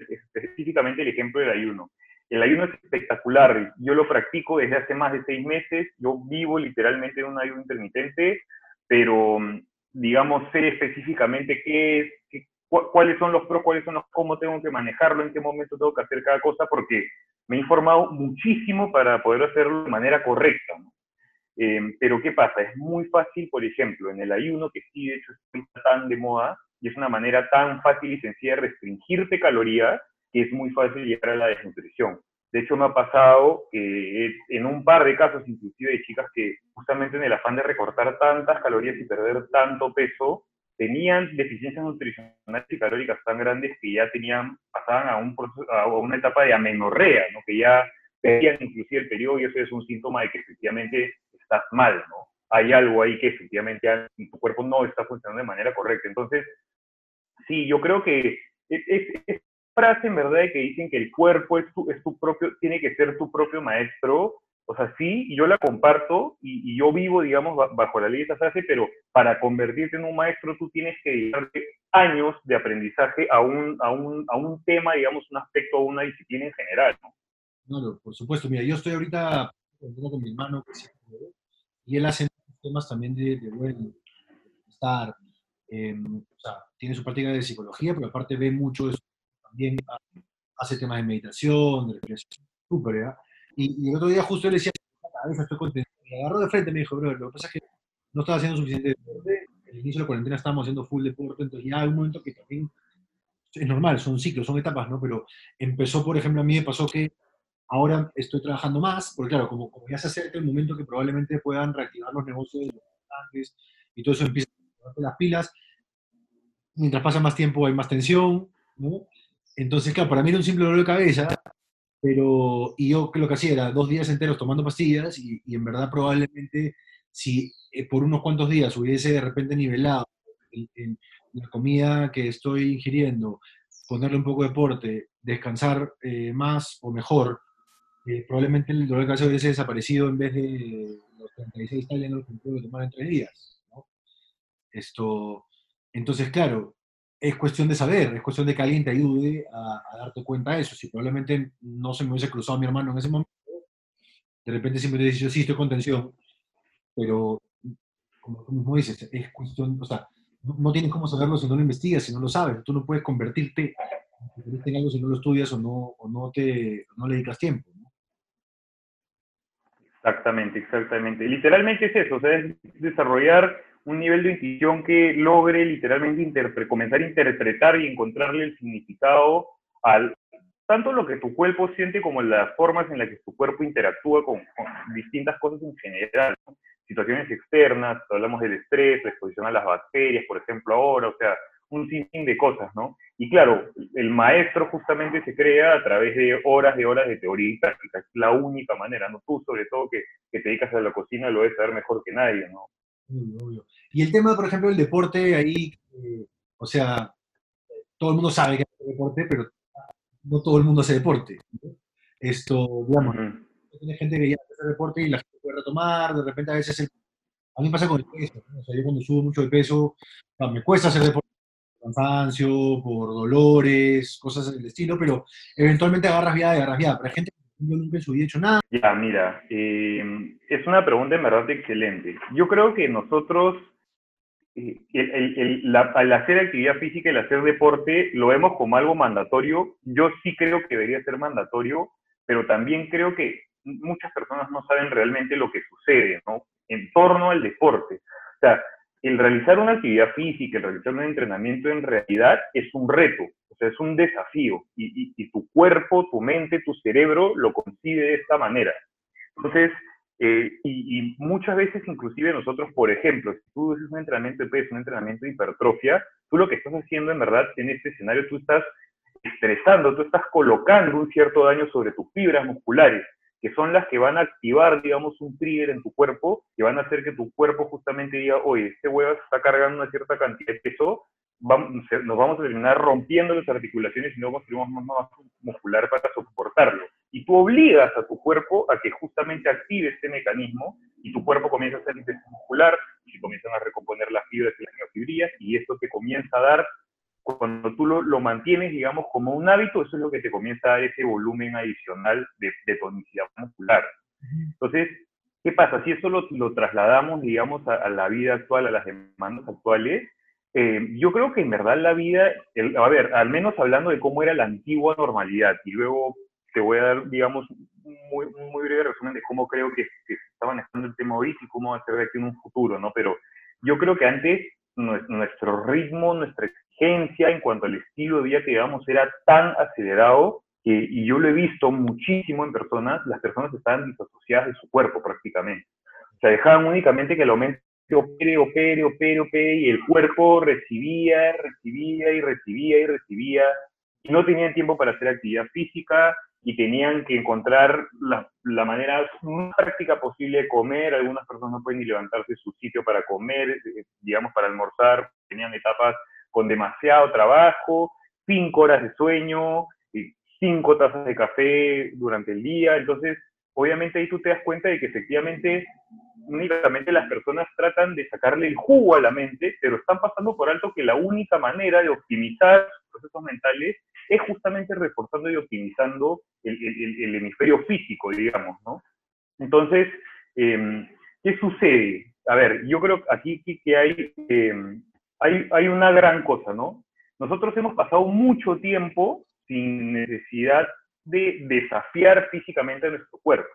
específicamente el ejemplo del ayuno. El ayuno es espectacular, yo lo practico desde hace más de seis meses, yo vivo literalmente en un ayuno intermitente, pero digamos, sé específicamente qué es, qué, cuáles son los pros, cuáles son los cómo tengo que manejarlo, en qué momento tengo que hacer cada cosa, porque me he informado muchísimo para poder hacerlo de manera correcta. Em, pero ¿qué pasa? Es muy fácil, por ejemplo, en el ayuno, que sí, de hecho, está tan de moda, y es una manera tan fácil y sencilla de restringirte calorías, que es muy fácil llegar a la desnutrición. De hecho, me ha pasado que en un par de casos, inclusive de chicas que justamente en el afán de recortar tantas calorías y perder tanto peso, tenían deficiencias nutricionales y calóricas tan grandes que ya tenían, pasaban a, un a una etapa de amenorrea, ¿no? que ya perdían inclusive el periodo y eso es un síntoma de que efectivamente estás mal, ¿no? Hay algo ahí que efectivamente tu cuerpo no está funcionando de manera correcta. Entonces, sí, yo creo que es, frase en verdad que dicen que el cuerpo es tu propio, tiene que ser tu propio maestro, o sea, sí, yo la comparto y, yo vivo, digamos, bajo la ley de esa frase, pero para convertirte en un maestro tú tienes que dedicarle años de aprendizaje a un, a un, a un tema, digamos, un aspecto o una disciplina en general, ¿no?
Claro, por supuesto. Mira, yo estoy ahorita con mi hermano, y él hace temas también de, de estar. Em, o sea, tiene su práctica de psicología, pero aparte ve mucho eso. También hace temas de meditación, de respiración, súper, ¿verdad? Y, el otro día justo él decía, cabeza estoy contento. Me agarró de frente y me dijo, bro, lo que pasa es que no estaba haciendo suficiente deporte. Al inicio de la cuarentena estábamos haciendo full deporte, entonces ya hay un momento que también es normal, son ciclos, son etapas, ¿no? Pero empezó, por ejemplo, a mí me pasó que ahora estoy trabajando más, porque claro, como, como ya se acerca el momento que probablemente puedan reactivar los negocios de los y todo eso empieza a las pilas, mientras pasa más tiempo hay más tensión, ¿no? Entonces, claro, para mí era un simple dolor de cabeza, pero, y yo lo que hacía era dos días enteros tomando pastillas y, en verdad probablemente si eh, por unos cuantos días hubiese de repente nivelado en, la comida que estoy ingiriendo, ponerle un poco de deporte, descansar eh, más o mejor, eh, probablemente el dolor de cabeza hubiese desaparecido en vez de los 36 Tylenol que puedo tomar en tres días. ¿no? Esto, entonces, claro, es cuestión de saber, es cuestión de que alguien te ayude a, darte cuenta de eso. Si probablemente no se me hubiese cruzado mi hermano en ese momento, de repente siempre te dice, sí, estoy con tensión, pero como tú mismo dices, es cuestión, o sea, no, tienes cómo saberlo si no lo investigas, si no lo sabes. Tú no puedes convertirte en algo si no lo estudias o no, o no, te, no le dedicas tiempo.
Exactamente, exactamente. Literalmente es eso, o sea, es desarrollar un nivel de intuición que logre literalmente comenzar a interpretar y encontrarle el significado al tanto lo que tu cuerpo siente como las formas en las que tu cuerpo interactúa con, distintas cosas en general. Situaciones externas, hablamos del estrés, la exposición a las bacterias, por ejemplo, ahora, o sea, un sinfín de cosas, ¿no? Y claro, el maestro justamente se crea a través de horas de horas de teoría y práctica, es la única manera, ¿no? Tú, sobre todo, que, que te dedicas a la cocina, lo debes saber mejor que nadie, ¿no?
Y el tema, por ejemplo, del deporte, ahí, eh, o sea, todo el mundo sabe que hace deporte, pero no todo el mundo hace deporte. Esto, digamos, hay gente que ya hace deporte y la gente puede retomar, de repente a veces a mí me pasa con el peso, o sea, yo cuando subo mucho de peso, me cuesta hacer deporte por cansancio, por dolores, cosas del estilo, pero eventualmente agarras viada y agarras viada, pero hay gente yo nunca he hecho nada.
Ya, mira, eh, es una pregunta en verdad excelente. Yo creo que nosotros, eh, al hacer actividad física el hacer deporte, lo vemos como algo mandatorio. Yo sí creo que debería ser mandatorio, pero también creo que muchas personas no saben realmente lo que sucede, ¿no? En torno al deporte. O sea, el realizar una actividad física, el realizar un entrenamiento en realidad es un reto, o sea, es un desafío y, tu cuerpo, tu mente, tu cerebro lo concibe de esta manera. Entonces, Eh, y, muchas veces, inclusive nosotros, por ejemplo, si tú haces un entrenamiento de peso, un entrenamiento de hipertrofia, tú lo que estás haciendo en verdad en este escenario, tú estás estresando, tú estás colocando un cierto daño sobre tus fibras musculares, que son las que van a activar, digamos, un trigger en tu cuerpo, que van a hacer que tu cuerpo justamente diga, oye, este huevo está cargando una cierta cantidad de peso, nos vamos a terminar rompiendo las articulaciones y no construimos más masa muscular para soportarlo. Y tú obligas a tu cuerpo a que justamente active este mecanismo y tu cuerpo comienza a hacer intensidad muscular, y comienzan a recomponer las fibras y las miofibrillas y esto te comienza a dar, cuando tú lo, mantienes, digamos, como un hábito, eso es lo que te comienza a dar ese volumen adicional de, tonicidad muscular. Entonces, ¿qué pasa? Si eso lo, lo trasladamos, digamos, a, a la vida actual, a las demandas actuales, eh, yo creo que en verdad la vida, a ver, al menos hablando de cómo era la antigua normalidad, y luego te voy a dar, digamos, un muy, muy breve resumen de cómo creo que, se está manejando el tema hoy y cómo va a ser de aquí en un futuro, ¿no? Pero yo creo que antes nuestro ritmo, nuestra en cuanto al estilo de vida que llevamos era tan acelerado que, y yo lo he visto muchísimo en personas, las personas estaban disasociadas de su cuerpo prácticamente. O sea, dejaban únicamente que el aumento opere, opere, opere, opere, y el cuerpo recibía, recibía y recibía y recibía, y no tenían tiempo para hacer actividad física, y tenían que encontrar la, la, manera más práctica posible de comer. Algunas personas no pueden ni levantarse de su sitio para comer, eh, digamos, para almorzar. Tenían etapas con demasiado trabajo, cinco horas de sueño, cinco tazas de café durante el día. Entonces, obviamente ahí tú te das cuenta de que efectivamente únicamente las personas tratan de sacarle el jugo a la mente, pero están pasando por alto que la única manera de optimizar sus procesos mentales es justamente reforzando y optimizando el, hemisferio físico, digamos, ¿no? Entonces, em, ¿qué sucede? A ver, yo creo aquí que hay, em, hay, una gran cosa, ¿no? Nosotros hemos pasado mucho tiempo sin necesidad de desafiar físicamente a nuestro cuerpo.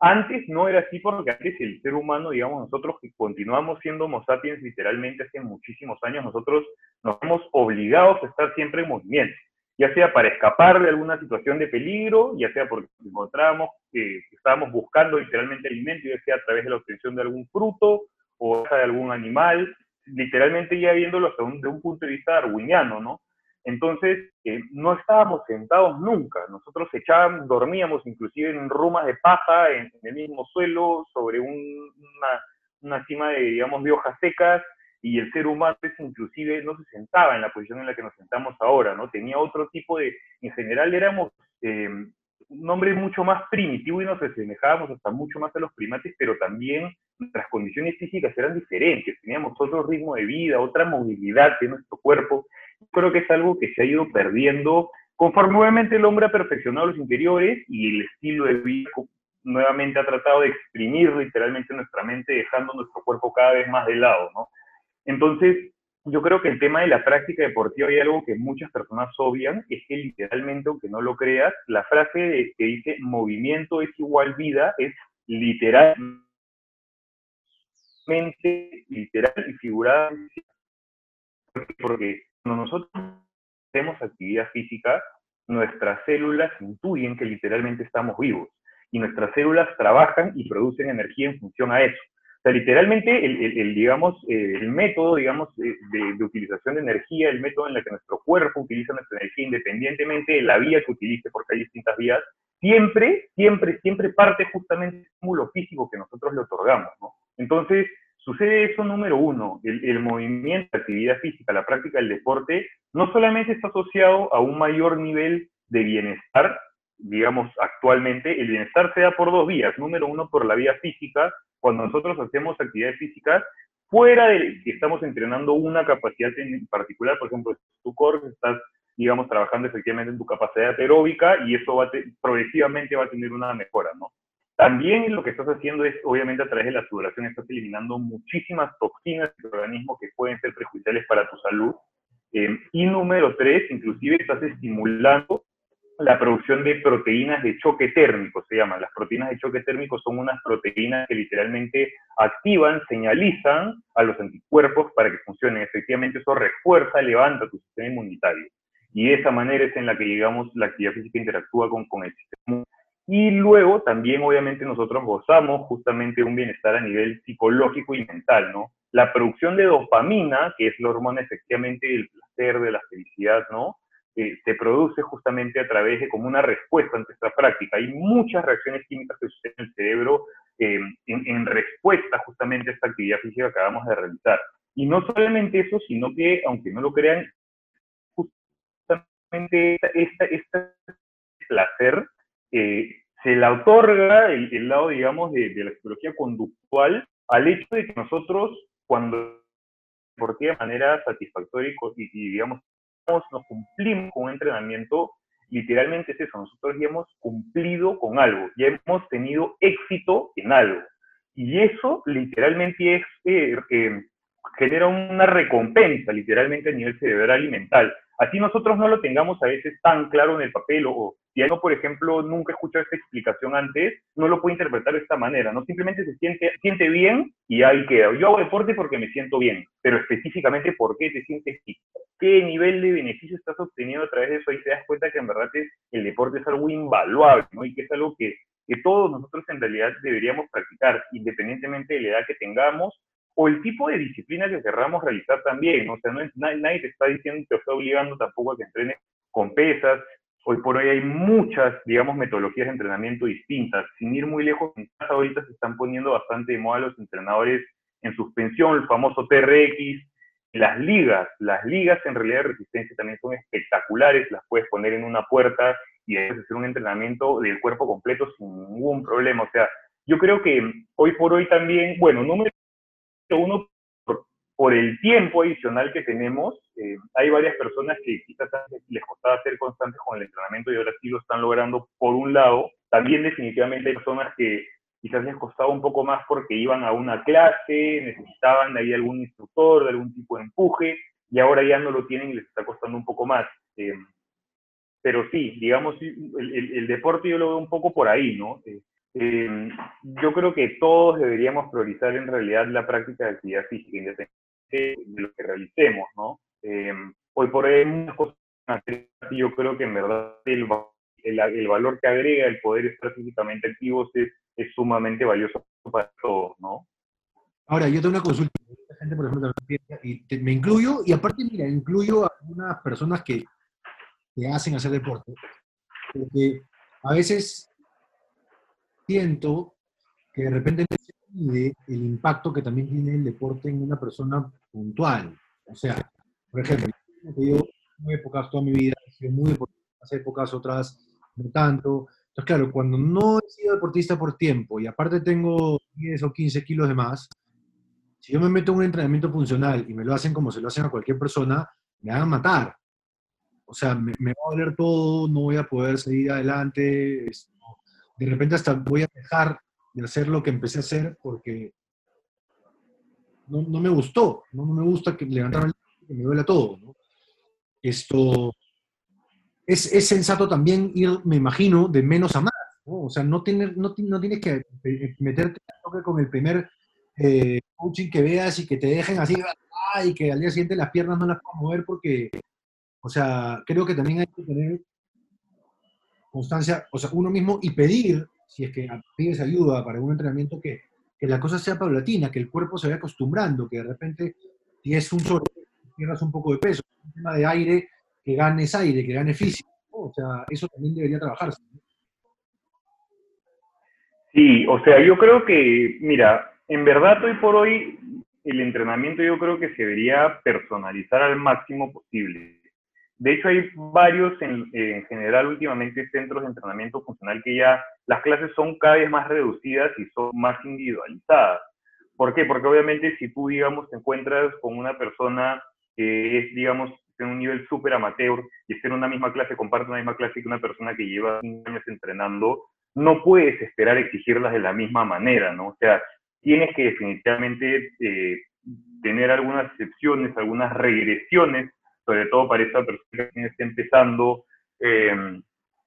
Antes no era así porque antes el ser humano, digamos, nosotros que continuamos siendo Homo sapiens literalmente hace muchísimos años, nosotros nos hemos obligados a estar siempre en movimiento, ya sea para escapar de alguna situación de peligro, ya sea porque encontrábamos que estábamos buscando literalmente alimento, ya sea a través de la obtención de algún fruto o de algún animal, literalmente ya viéndolo hasta un, de un punto de vista darwiniano, ¿no? Entonces, eh, no estábamos sentados nunca. Nosotros echábamos, dormíamos inclusive en rumas de paja, en, el mismo suelo, sobre una, una, cima de, digamos, de hojas secas, y el ser humano inclusive no se sentaba en la posición en la que nos sentamos ahora, ¿no? Tenía otro tipo de, en general éramos eh, un hombre mucho más primitivo y nos asemejábamos hasta mucho más a los primates, pero también nuestras condiciones físicas eran diferentes, teníamos otro ritmo de vida, otra movilidad de nuestro cuerpo, creo que es algo que se ha ido perdiendo conforme obviamente el hombre ha perfeccionado los interiores y el estilo de vida nuevamente ha tratado de exprimir literalmente nuestra mente, dejando nuestro cuerpo cada vez más de lado, ¿no? Entonces, yo creo que el tema de la práctica deportiva hay algo que muchas personas obvian, es que literalmente, aunque no lo creas, la frase que dice movimiento es igual vida es literalmente, literal y figurada, porque cuando nosotros hacemos actividad física, nuestras células intuyen que literalmente estamos vivos y nuestras células trabajan y producen energía en función a eso. O sea, literalmente el, digamos, el método, digamos, de, utilización de energía, el método en el que nuestro cuerpo utiliza nuestra energía, independientemente de la vía que utilice, porque hay distintas vías, siempre, siempre, siempre parte justamente del estímulo físico que nosotros le otorgamos. Entonces, Sucede eso número uno, el, movimiento, la actividad física, la práctica del deporte, no solamente está asociado a un mayor nivel de bienestar, digamos actualmente, el bienestar se da por dos vías. Número uno, por la vía física, cuando nosotros hacemos actividades físicas, fuera de que estamos entrenando una capacidad en particular, por ejemplo, tu core, estás, digamos, trabajando efectivamente en tu capacidad aeróbica y eso va progresivamente va a tener una mejora, ¿no? También lo que estás haciendo es, obviamente, a través de la sudoración, estás eliminando muchísimas toxinas del organismo que pueden ser perjudiciales para tu salud. Eh, y número tres, inclusive estás estimulando la producción de proteínas de choque térmico, se llaman. Las proteínas de choque térmico son unas proteínas que literalmente activan, señalizan a los anticuerpos para que funcionen. Efectivamente, eso refuerza, levanta tu sistema inmunitario. Y de esa manera es en la que, digamos, la actividad física interactúa con, con el sistema Y luego también obviamente nosotros gozamos justamente de un bienestar a nivel psicológico y mental, ¿no? La producción de dopamina, que es la hormona efectivamente del placer, de la felicidad, ¿no? Eh, se produce justamente a través de como una respuesta ante esta práctica. Hay muchas reacciones químicas que suceden en el cerebro eh, en, en, respuesta justamente a esta actividad física que acabamos de realizar. Y no solamente eso, sino que, aunque no lo crean, justamente este placer eh, se le otorga el, lado, digamos, de, la psicología conductual al hecho de que nosotros, cuando de manera satisfactoria y, y, digamos, nos cumplimos con un entrenamiento, literalmente es eso, nosotros ya hemos cumplido con algo, ya hemos tenido éxito en algo. Y eso literalmente es, eh, eh, genera una recompensa, literalmente a nivel cerebral y mental. Así nosotros no lo tengamos a veces tan claro en el papel o, si algo, por ejemplo, nunca he escuchado esta explicación antes, no lo puede interpretar de esta manera, ¿no? Simplemente se siente, siente bien y ahí queda. Yo hago deporte porque me siento bien, pero específicamente por qué te sientes así. ¿Qué nivel de beneficio estás obteniendo a través de eso? Ahí te das cuenta que en verdad es, el deporte es algo invaluable, ¿no? Y que es algo que, que todos nosotros en realidad deberíamos practicar, independientemente de la edad que tengamos o el tipo de disciplina que querramos realizar también. O sea, no es, nadie, te está diciendo, te está obligando tampoco a que entrenes con pesas. Hoy por hoy hay muchas, digamos, metodologías de entrenamiento distintas. Sin ir muy lejos, en casa ahorita se están poniendo bastante de moda los entrenadores en suspensión, el famoso TRX, las ligas. Las ligas en realidad de resistencia también son espectaculares, las puedes poner en una puerta y hacer un entrenamiento del cuerpo completo sin ningún problema. O sea, yo creo que hoy por hoy también, bueno, número uno, por, el tiempo adicional que tenemos, eh, hay varias personas que quizás les costaba ser constantes con el entrenamiento y ahora sí lo están logrando por un lado. También definitivamente hay personas que quizás les costaba un poco más porque iban a una clase, necesitaban de ahí algún instructor, de algún tipo de empuje, y ahora ya no lo tienen y les está costando un poco más. Eh, pero sí, digamos, el, deporte yo lo veo un poco por ahí, ¿no? Eh, eh, yo creo que todos deberíamos priorizar en realidad la práctica de actividad física, de lo que realicemos, ¿no? Eh, hoy por hoy muchas cosas yo creo que en verdad el, el, valor que agrega el poder estar físicamente activos es, es sumamente valioso para todos, ¿no?
Ahora, yo tengo una consulta. Gente, por ejemplo, y me incluyo, y aparte, mira, incluyo a algunas personas que, que hacen hacer deporte, porque a veces siento que de repente mide el impacto que también tiene el deporte en una persona puntual. O sea, por ejemplo, yo en épocas toda mi vida, he sido muy deportista, épocas otras no tanto. Entonces, claro, cuando no he sido deportista por tiempo y aparte tengo 10 o 15 kilos de más, si yo me meto en un entrenamiento funcional y me lo hacen como se lo hacen a cualquier persona, me van a matar. O sea, me, me va a doler todo, no voy a poder seguir adelante, de repente hasta voy a dejar de hacer lo que empecé a hacer porque no, me gustó, ¿no? me gusta que levantarme el que me duela todo. Esto es, sensato también ir, me imagino, de menos a más. O sea, no, tener, no, tienes que eh, meterte con el primer eh, coaching que veas y que te dejen así, y que al día siguiente las piernas no las puedo mover porque, o sea, creo que también hay que tener constancia, o sea, uno mismo y pedir, si es que pides ayuda para un entrenamiento, que, que la cosa sea paulatina, que el cuerpo se vaya acostumbrando, que de repente, si es un sobre, pierdas un poco de peso, un tema de aire, que ganes aire, que ganes físico, o sea, eso también debería trabajarse.
Sí, o sea, yo creo que, mira, en verdad hoy por hoy el entrenamiento yo creo que se debería personalizar al máximo posible. De hecho, hay varios en, general últimamente centros de entrenamiento funcional que ya las clases son cada vez más reducidas y son más individualizadas. ¿Por qué? Porque obviamente si tú, digamos, te encuentras con una persona que es, digamos, en un nivel súper amateur y está en una misma clase, comparte una misma clase que una persona que lleva años entrenando, no puedes esperar exigirlas de la misma manera, ¿no? O sea, tienes que definitivamente eh, tener algunas excepciones, algunas regresiones sobre todo para esta persona que está empezando, eh,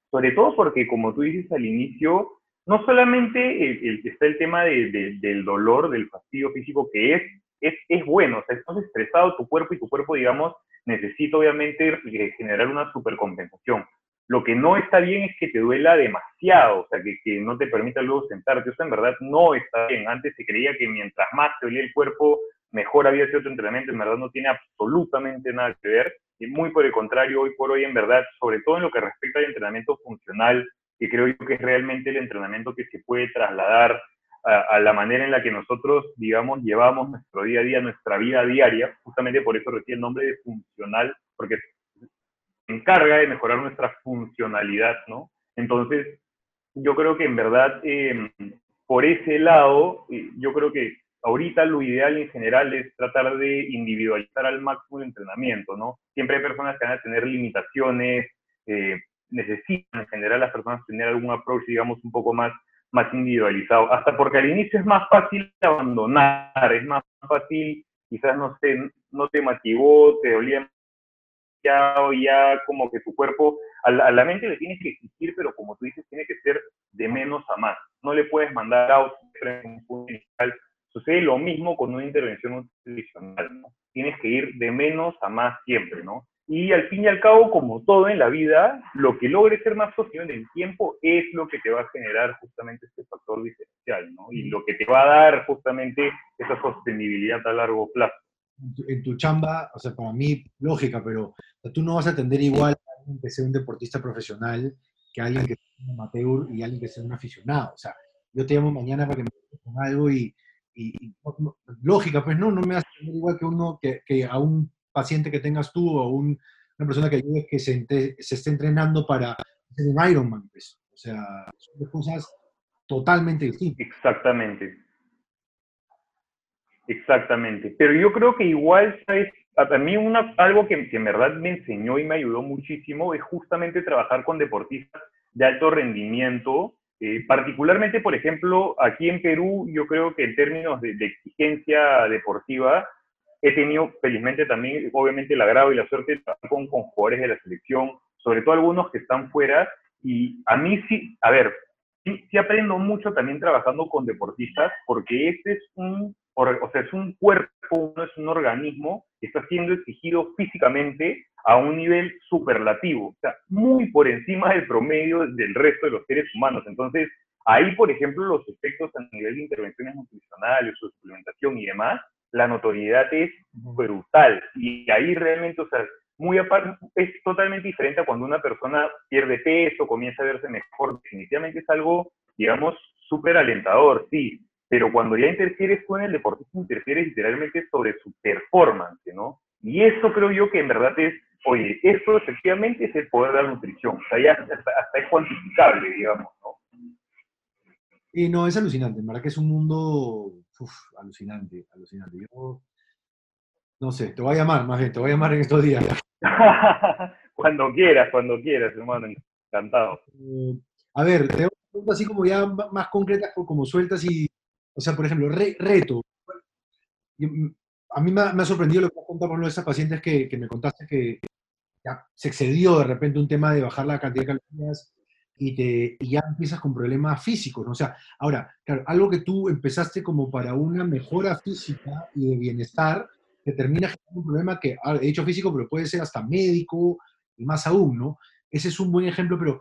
sobre todo porque, como tú dices al inicio, no solamente el, está el tema del dolor, del fastidio físico, que es, es, es bueno, o sea, estás estresado tu cuerpo y tu cuerpo, digamos, necesita obviamente generar una supercompensación. Lo que no está bien es que te duela demasiado, o sea, que, que no te permita luego sentarte. Eso en verdad no está bien. Antes se creía que mientras más te dolía el cuerpo, mejor había sido tu entrenamiento. En verdad no tiene absolutamente nada que ver. Y muy por el contrario, hoy por hoy, en verdad, sobre todo en lo que respecta al entrenamiento funcional, que creo yo que es realmente el entrenamiento que se puede trasladar a, la manera en la que nosotros, digamos, llevamos nuestro día a día, nuestra vida diaria, justamente por eso recibe el nombre de funcional, porque se encarga de mejorar nuestra funcionalidad, ¿no? Entonces, yo creo que en verdad, em, por ese lado, eh, yo creo que ahorita lo ideal en general es tratar de individualizar al máximo el entrenamiento, ¿no? Siempre hay personas que van a tener limitaciones, eh, necesitan en general las personas tener algún approach, digamos, un poco más más individualizado, hasta porque al inicio es más fácil abandonar, es más fácil, quizás no sé, no te motivó, te dolía ya, ya como que tu cuerpo, a la, mente le tienes que existir, pero como tú dices, tiene que ser de menos a más. No le puedes mandar a un punto inicial. Sucede lo mismo con una intervención nutricional, ¿no? Tienes que ir de menos a más siempre, ¿no? Y al fin y al cabo, como todo en la vida, lo que logre ser más sostenible en el tiempo es lo que te va a generar justamente este factor diferencial, ¿no? Y lo que te va a dar justamente esa sostenibilidad a largo plazo.
En tu chamba, o sea, para mí, lógica, pero tú no vas a atender igual a alguien que sea un deportista profesional que a alguien que sea un amateur y alguien que sea un aficionado. O sea, yo te llamo mañana para que me con algo y, y, lógica, pues no, no me atender igual que uno que, que a un paciente que tengas tú o una persona que se, se esté entrenando para hacer un Ironman. Pues. O sea, son cosas totalmente distintas.
Exactamente. Exactamente. Pero yo creo que igual, ¿sabes? A mí una, algo que, que en verdad me enseñó y me ayudó muchísimo es justamente trabajar con deportistas de alto rendimiento, eh, particularmente, por ejemplo, aquí en Perú, yo creo que en términos de, exigencia deportiva, he tenido felizmente también, obviamente, el agrado y la suerte con, con jugadores de la selección, sobre todo algunos que están fuera, y a mí sí, a ver, sí, sí, aprendo mucho también trabajando con deportistas, porque este es un, o sea, es un cuerpo, no es un organismo que está siendo exigido físicamente a un nivel superlativo, o sea, muy por encima del promedio del resto de los seres humanos. Entonces, ahí, por ejemplo, los efectos a nivel de intervenciones nutricionales, su suplementación y demás, la notoriedad es brutal. Y ahí realmente, o sea, muy aparte, es totalmente diferente a cuando una persona pierde peso, comienza a verse mejor. Definitivamente es algo, digamos, súper alentador, sí. Pero cuando ya interfieres con el deportista, interfieres literalmente sobre su performance, ¿no? Y eso creo yo que en verdad es, oye, esto efectivamente es el poder de la nutrición. O sea, ya hasta, hasta es cuantificable, digamos, ¿no?
Y no, es alucinante, en verdad que es un mundo alucinante, alucinante. Yo, no sé, te voy a llamar, más bien, te voy a llamar en estos días.
cuando quieras, cuando quieras, hermano, encantado.
Eh, a ver, te voy así como ya más concretas, como sueltas y, o sea, por ejemplo, reto. Mm, a mí me ha, sorprendido lo que has contado por uno de esas pacientes que, que me contaste que se excedió de repente un tema de bajar la cantidad de calorías y, te, y ya empiezas con problemas físicos, ¿no? O sea, ahora, algo que tú empezaste como para una mejora física y de bienestar, te termina generando un problema que, ah, de hecho físico, pero puede ser hasta médico y más aún, ¿no? Ese es un buen ejemplo, pero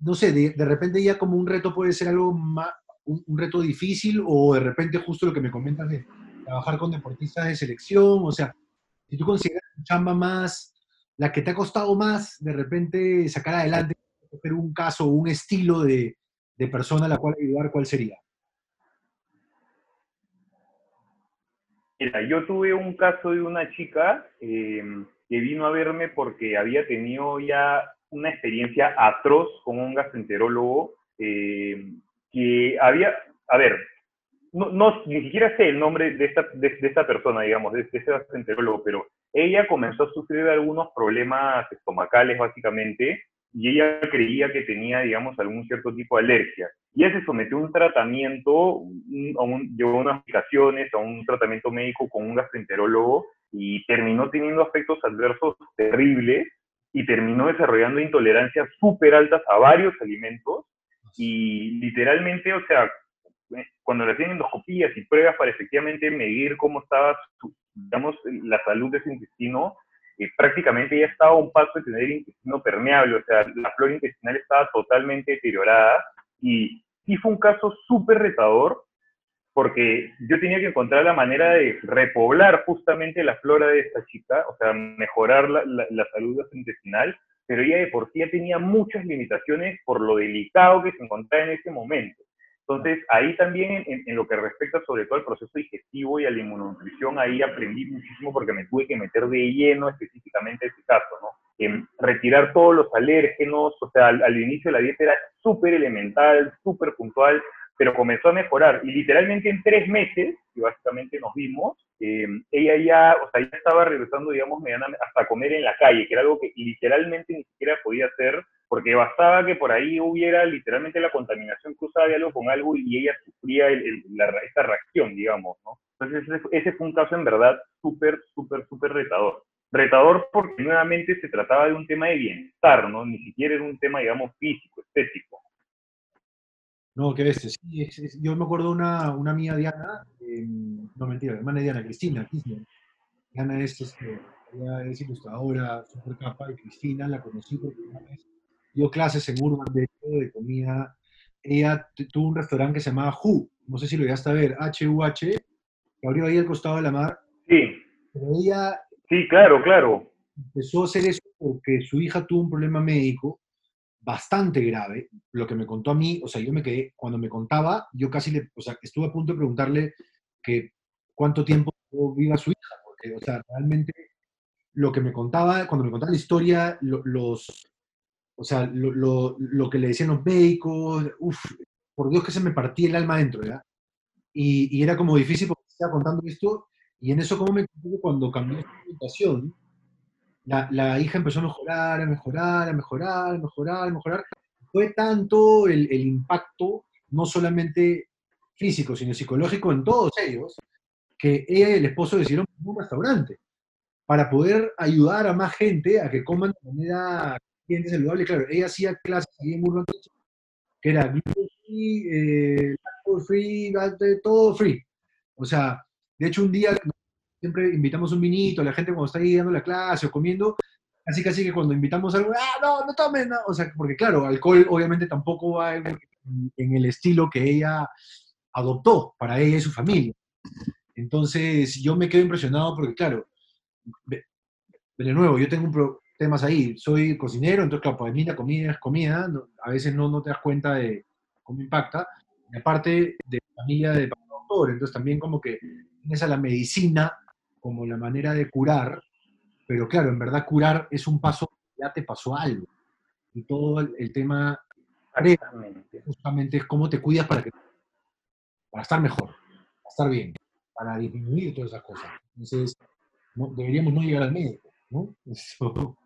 no sé, de, repente ya como un reto puede ser algo más, un, un, reto difícil o de repente justo lo que me comentas de trabajar con deportistas de selección, o sea, si tú consideras tu chamba más, la que te ha costado más de repente sacar adelante un caso un estilo de, de, persona a la cual ayudar, ¿cuál sería?
Mira, yo tuve un caso de una chica eh, que vino a verme porque había tenido ya una experiencia atroz con un gastroenterólogo eh, que había, a ver, no, no, ni siquiera sé el nombre de esta, de, esta persona, digamos, de, de gastroenterólogo, pero ella comenzó a sufrir algunos problemas estomacales, básicamente, y ella creía que tenía, digamos, algún cierto tipo de alergia. Y ella se sometió a un tratamiento, a un, llevó unas aplicaciones, a un tratamiento médico con un gastroenterólogo y terminó teniendo efectos adversos terribles y terminó desarrollando intolerancias súper altas a varios alimentos y literalmente, o sea, cuando le hacían endoscopías y pruebas para efectivamente medir cómo estaba, digamos, la salud de su intestino, prácticamente ya estaba a un paso de tener intestino permeable, o sea, la flora intestinal estaba totalmente deteriorada y sí fue un caso súper retador porque yo tenía que encontrar la manera de repoblar justamente la flora de esta chica, o sea, mejorar la, la, salud intestinal, pero ella de por sí ya tenía muchas limitaciones por lo delicado que se encontraba en ese momento. Entonces, ahí también en, lo que respecta sobre todo al proceso digestivo y a la inmunonutrición, ahí aprendí muchísimo porque me tuve que meter de lleno específicamente ese caso, ¿no? retirar todos los alérgenos, o sea, al, al inicio la dieta era súper elemental, súper puntual, pero comenzó a mejorar. Y literalmente en tres meses, que básicamente nos vimos, eh, ella ya, o sea, ya estaba regresando, digamos, hasta comer en la calle, que era algo que literalmente ni siquiera podía hacer, porque bastaba que por ahí hubiera literalmente la contaminación cruzada de algo con algo y ella sufría la, esa reacción, digamos, ¿no? Entonces ese, ese fue un caso en verdad súper, súper, súper retador. Retador porque nuevamente se trataba de un tema de bienestar, ¿no? Ni siquiera era un tema, digamos, físico, estético.
No, qué bestia. Sí, yo me acuerdo una, una amiga Diana, no mentira, hermana de Diana, Cristina, Cristina. Diana es, este, ella es ilustradora, super capa, y Cristina la conocí porque una vez dio clases en Urban de, de comida. Ella tuvo un restaurante que se llamaba Hu, no sé si lo llegaste a ver, H-U-H, que abrió ahí al costado de la mar.
Sí.
Pero ella...
Sí, claro, claro.
Empezó a hacer eso porque su hija tuvo un problema médico bastante grave, lo que me contó a mí, o sea, yo me quedé, cuando me contaba, yo casi le, o sea, estuve a punto de preguntarle que cuánto tiempo viva su hija, porque, o sea, realmente lo que me contaba, cuando me contaba la historia, los, o sea, lo, lo, que le decían los médicos, uff, por Dios que se me partía el alma adentro, ¿ya? Y, y, era como difícil porque estaba contando esto, y en eso como me cuando cambió su situación, la, hija empezó a mejorar, a mejorar, a mejorar, a mejorar, a mejorar. Fue tanto el, impacto, no solamente físico, sino psicológico en todos ellos, que ella y el esposo decidieron un restaurante para poder ayudar a más gente a que coman de manera saludable. Claro, ella hacía clases ahí en Urban que era gluten free, eh, free, todo free. O sea, de hecho un día siempre invitamos un vinito, la gente cuando está ahí dando la clase o comiendo, así casi que cuando invitamos algo, ah, no, no tomen, o sea, porque claro, alcohol obviamente tampoco va en, el estilo que ella adoptó para ella y su familia. Entonces, yo me quedo impresionado porque, claro, de nuevo, yo tengo un temas ahí, soy cocinero, entonces, claro, para mí la comida es comida, a veces no, no te das cuenta de cómo impacta, y aparte de familia de doctor, entonces también como que tienes a la medicina como la manera de curar, pero claro, en verdad curar es un paso, ya te pasó algo. Y todo el, tema justamente es cómo te cuidas para, que, para estar mejor, para estar bien, para disminuir todas esas cosas. Entonces, deberíamos no llegar al médico, ¿no?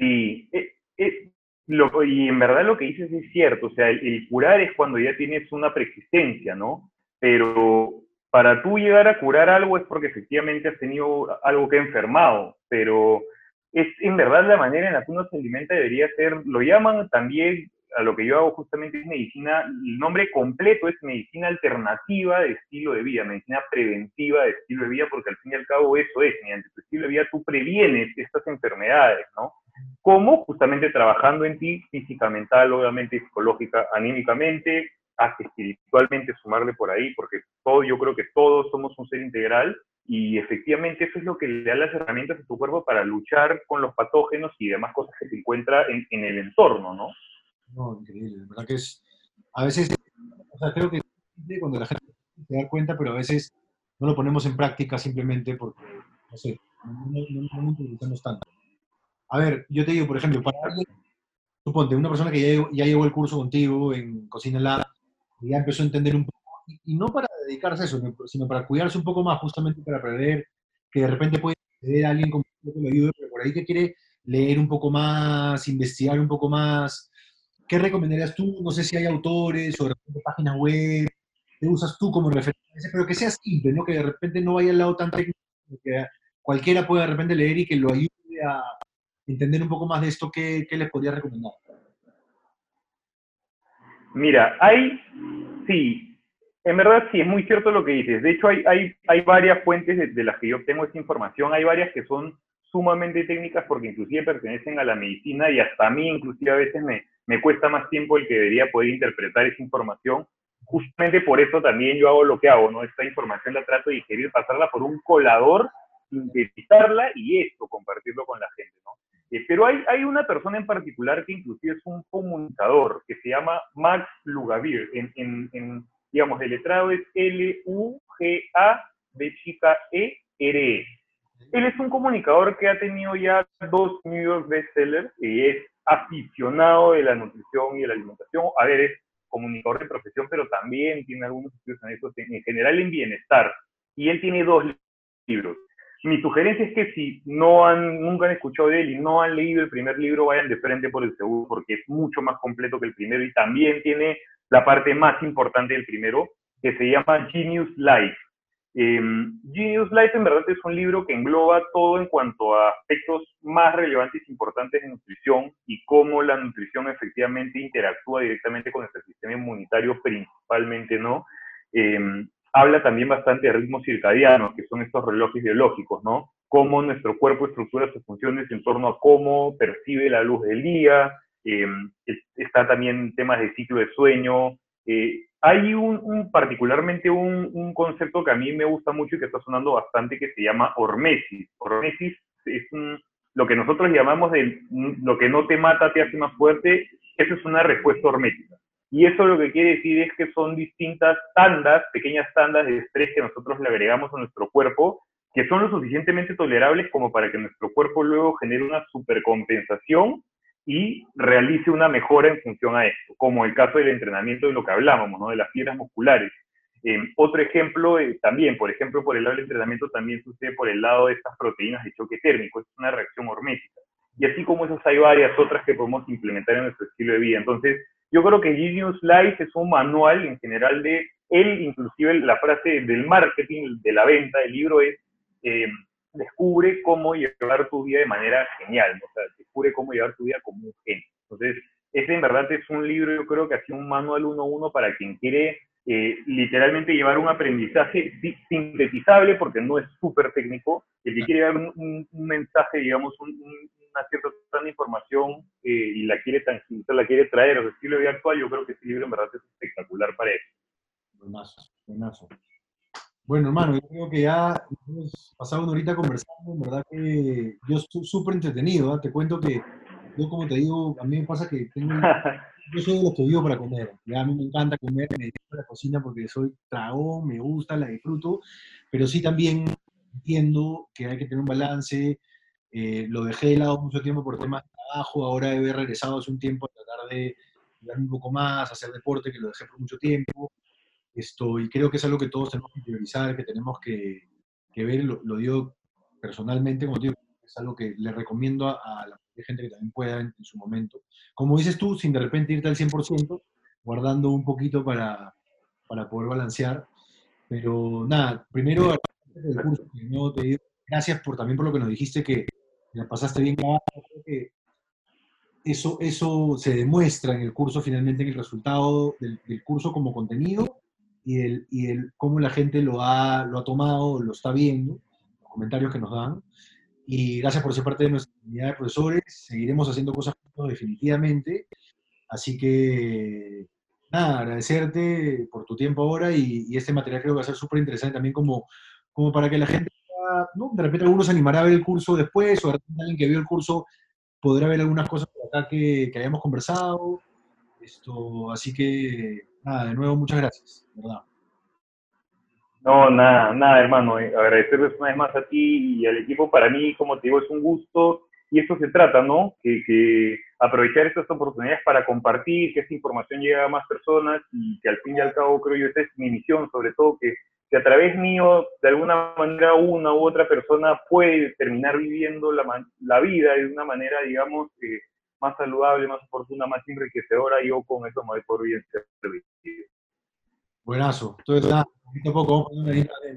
Sí, eh, eh, lo, y en verdad lo que dices es cierto, o sea, el, curar es cuando ya tienes una preexistencia, ¿no? Pero para tú llegar a curar algo es porque efectivamente has tenido algo que ha enfermado, pero es en verdad la manera en la que uno se alimenta debería ser, lo llaman también, a lo que yo hago justamente es medicina, el nombre completo es medicina alternativa de estilo de vida, medicina preventiva de estilo de vida, porque al fin y al cabo eso es, mediante tu estilo de vida tú previenes estas enfermedades, ¿no? ¿Cómo? Justamente trabajando en ti física, mental, obviamente psicológica, anímicamente, hasta espiritualmente sumarle por ahí, porque todo, yo creo que todos somos un ser integral y efectivamente eso es lo que le da las herramientas a tu cuerpo para luchar con los patógenos y demás cosas que se encuentra en, el entorno, ¿no?
No, increíble, verdad que es, a veces, o sea, creo que cuando la gente se da cuenta, pero a veces no lo ponemos en práctica simplemente porque, no sé, no, no, no, tanto. A ver, yo te digo, por ejemplo, para suponte, una persona que ya, ya llevó el curso contigo en Cocina Lab, ya empezó a entender un poco, y, no para dedicarse a eso, sino para cuidarse un poco más, justamente para aprender que de repente puede tener a alguien con que lo ayude, pero por ahí que quiere leer un poco más, investigar un poco más. ¿Qué recomendarías tú? No sé si hay autores o de repente páginas web, ¿qué usas tú como referencia? Pero que sea simple, ¿no? Que de repente no vaya al lado tan técnico, que cualquiera pueda de repente leer y que lo ayude a entender un poco más de esto, ¿qué, qué les podría recomendar?
Mira, hay, sí, en verdad sí, es muy cierto lo que dices. De hecho, hay, hay, hay varias fuentes de, las que yo obtengo esta información. Hay varias que son sumamente técnicas porque inclusive pertenecen a la medicina y hasta a mí inclusive a veces me, me cuesta más tiempo el que debería poder interpretar esa información. Justamente por eso también yo hago lo que hago, ¿no? Esta información la trato de digerir, pasarla por un colador, sintetizarla y esto, compartirlo con la gente, ¿no? Eh, pero hay, hay una persona en particular que inclusive es un comunicador, que se llama Max Lugavir. En, en, en digamos, el letrado es L-U-G-A de chica E-R-E. Él es un comunicador que ha tenido ya dos New York bestsellers y es aficionado de la nutrición y de la alimentación. A ver, es comunicador de profesión, pero también tiene algunos estudios en eso, en general en bienestar. Y él tiene dos libros. Mi sugerencia es que si no han, nunca han escuchado de él y no han leído el primer libro, vayan de frente por el segundo, porque es mucho más completo que el primero y también tiene la parte más importante del primero, que se llama Genius Life. Eh, Genius Life en verdad es un libro que engloba todo en cuanto a aspectos más relevantes e importantes de nutrición y cómo la nutrición efectivamente interactúa directamente con nuestro sistema inmunitario, principalmente, ¿no? Eh, habla también bastante de ritmos circadianos, que son estos relojes biológicos, ¿no? Cómo nuestro cuerpo estructura sus funciones en torno a cómo percibe la luz del día, eh, está también temas de ciclo de sueño. Eh, hay un, particularmente un, concepto que a mí me gusta mucho y que está sonando bastante que se llama hormesis. Hormesis es lo que nosotros llamamos de lo que no te mata te hace más fuerte. Eso es una respuesta hormética. Y eso lo que quiere decir es que son distintas tandas, pequeñas tandas de estrés que nosotros le agregamos a nuestro cuerpo, que son lo suficientemente tolerables como para que nuestro cuerpo luego genere una supercompensación y realice una mejora en función a esto, como el caso del entrenamiento de lo que hablábamos, ¿no? de las fibras musculares. Eh, otro ejemplo eh, también, por ejemplo, por el lado del entrenamiento también sucede por el lado de estas proteínas de choque térmico, es una reacción hormética. Y así como esas hay varias otras que podemos implementar en nuestro estilo de vida. Entonces, yo creo que Genius Life es un manual en general de él, inclusive la frase del marketing, de la venta del libro es, eh, descubre cómo llevar tu vida de manera genial, o sea, descubre cómo llevar tu vida como un genio. Entonces, ese en verdad es un libro, yo creo que así un manual uno a uno para quien quiere eh, literalmente llevar un aprendizaje sintetizable, porque no es súper técnico, el que quiere dar un, mensaje, digamos, un, cierta información eh, y la quiere tangibilizar, la quiere traer a su estilo de vida actual, yo creo que este libro en verdad es espectacular para eso.
Buenazo, buenazo. Bueno, hermano, yo creo que ya hemos pasado una horita conversando, en verdad que yo estoy súper entretenido, ¿ah? te cuento que yo como te digo, a mí me pasa que tengo, yo soy de los que vivo para comer, a mí me encanta comer, me dedico a la cocina porque soy tragón, me gusta, la disfruto, pero sí también entiendo que hay que tener un balance, eh, lo dejé de lado mucho tiempo por temas de trabajo, ahora he regresado hace un tiempo a tratar de jugar un poco más, hacer deporte, que lo dejé por mucho tiempo. Esto, y creo que es algo que todos tenemos que priorizar, que tenemos que, que ver, lo, lo, digo personalmente, como digo, es algo que le recomiendo a, la gente que también pueda en, su momento. Como dices tú, sin de repente irte al 100%, guardando un poquito para, para poder balancear. Pero nada, primero, el curso, te digo, gracias por, también por lo que nos dijiste que la pasaste bien que eso, eso se demuestra en el curso, finalmente, en el resultado del, curso como contenido y, el, y el, cómo la gente lo ha, lo ha tomado, lo está viendo, los comentarios que nos dan. Y gracias por ser parte de nuestra comunidad de profesores. Seguiremos haciendo cosas definitivamente. Así que, nada, agradecerte por tu tiempo ahora y, y este material creo que va a ser súper interesante también como, como para que la gente de repente algunos se animará a ver el curso después, o de repente alguien que vio el curso podrá ver algunas cosas por acá que, que hayamos conversado. Esto, así que, nada, de nuevo, muchas gracias, ¿verdad?
No, nada, nada, hermano. Eh, agradecerles una vez más a ti y al equipo. Para mí, como te digo, es un gusto y eso se trata, ¿no? Que, aprovechar estas oportunidades para compartir, que esta información llegue a más personas y que al fin y al cabo creo yo esa es mi misión, sobre todo que que a través mío, de alguna manera, una u otra persona puede terminar viviendo la, la vida de una manera, digamos, eh, más saludable, más oportuna, más enriquecedora, yo con eso me voy por bien servido.
Buenazo. Entonces, nada, poquito a poco, una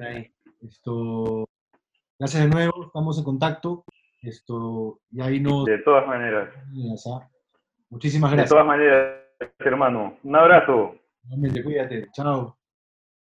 ahí. Esto, gracias de nuevo, estamos en contacto. Esto, y ahí nos...
De todas maneras.
Muchísimas gracias.
De todas maneras, hermano. Un abrazo.
Realmente, cuídate. Chao.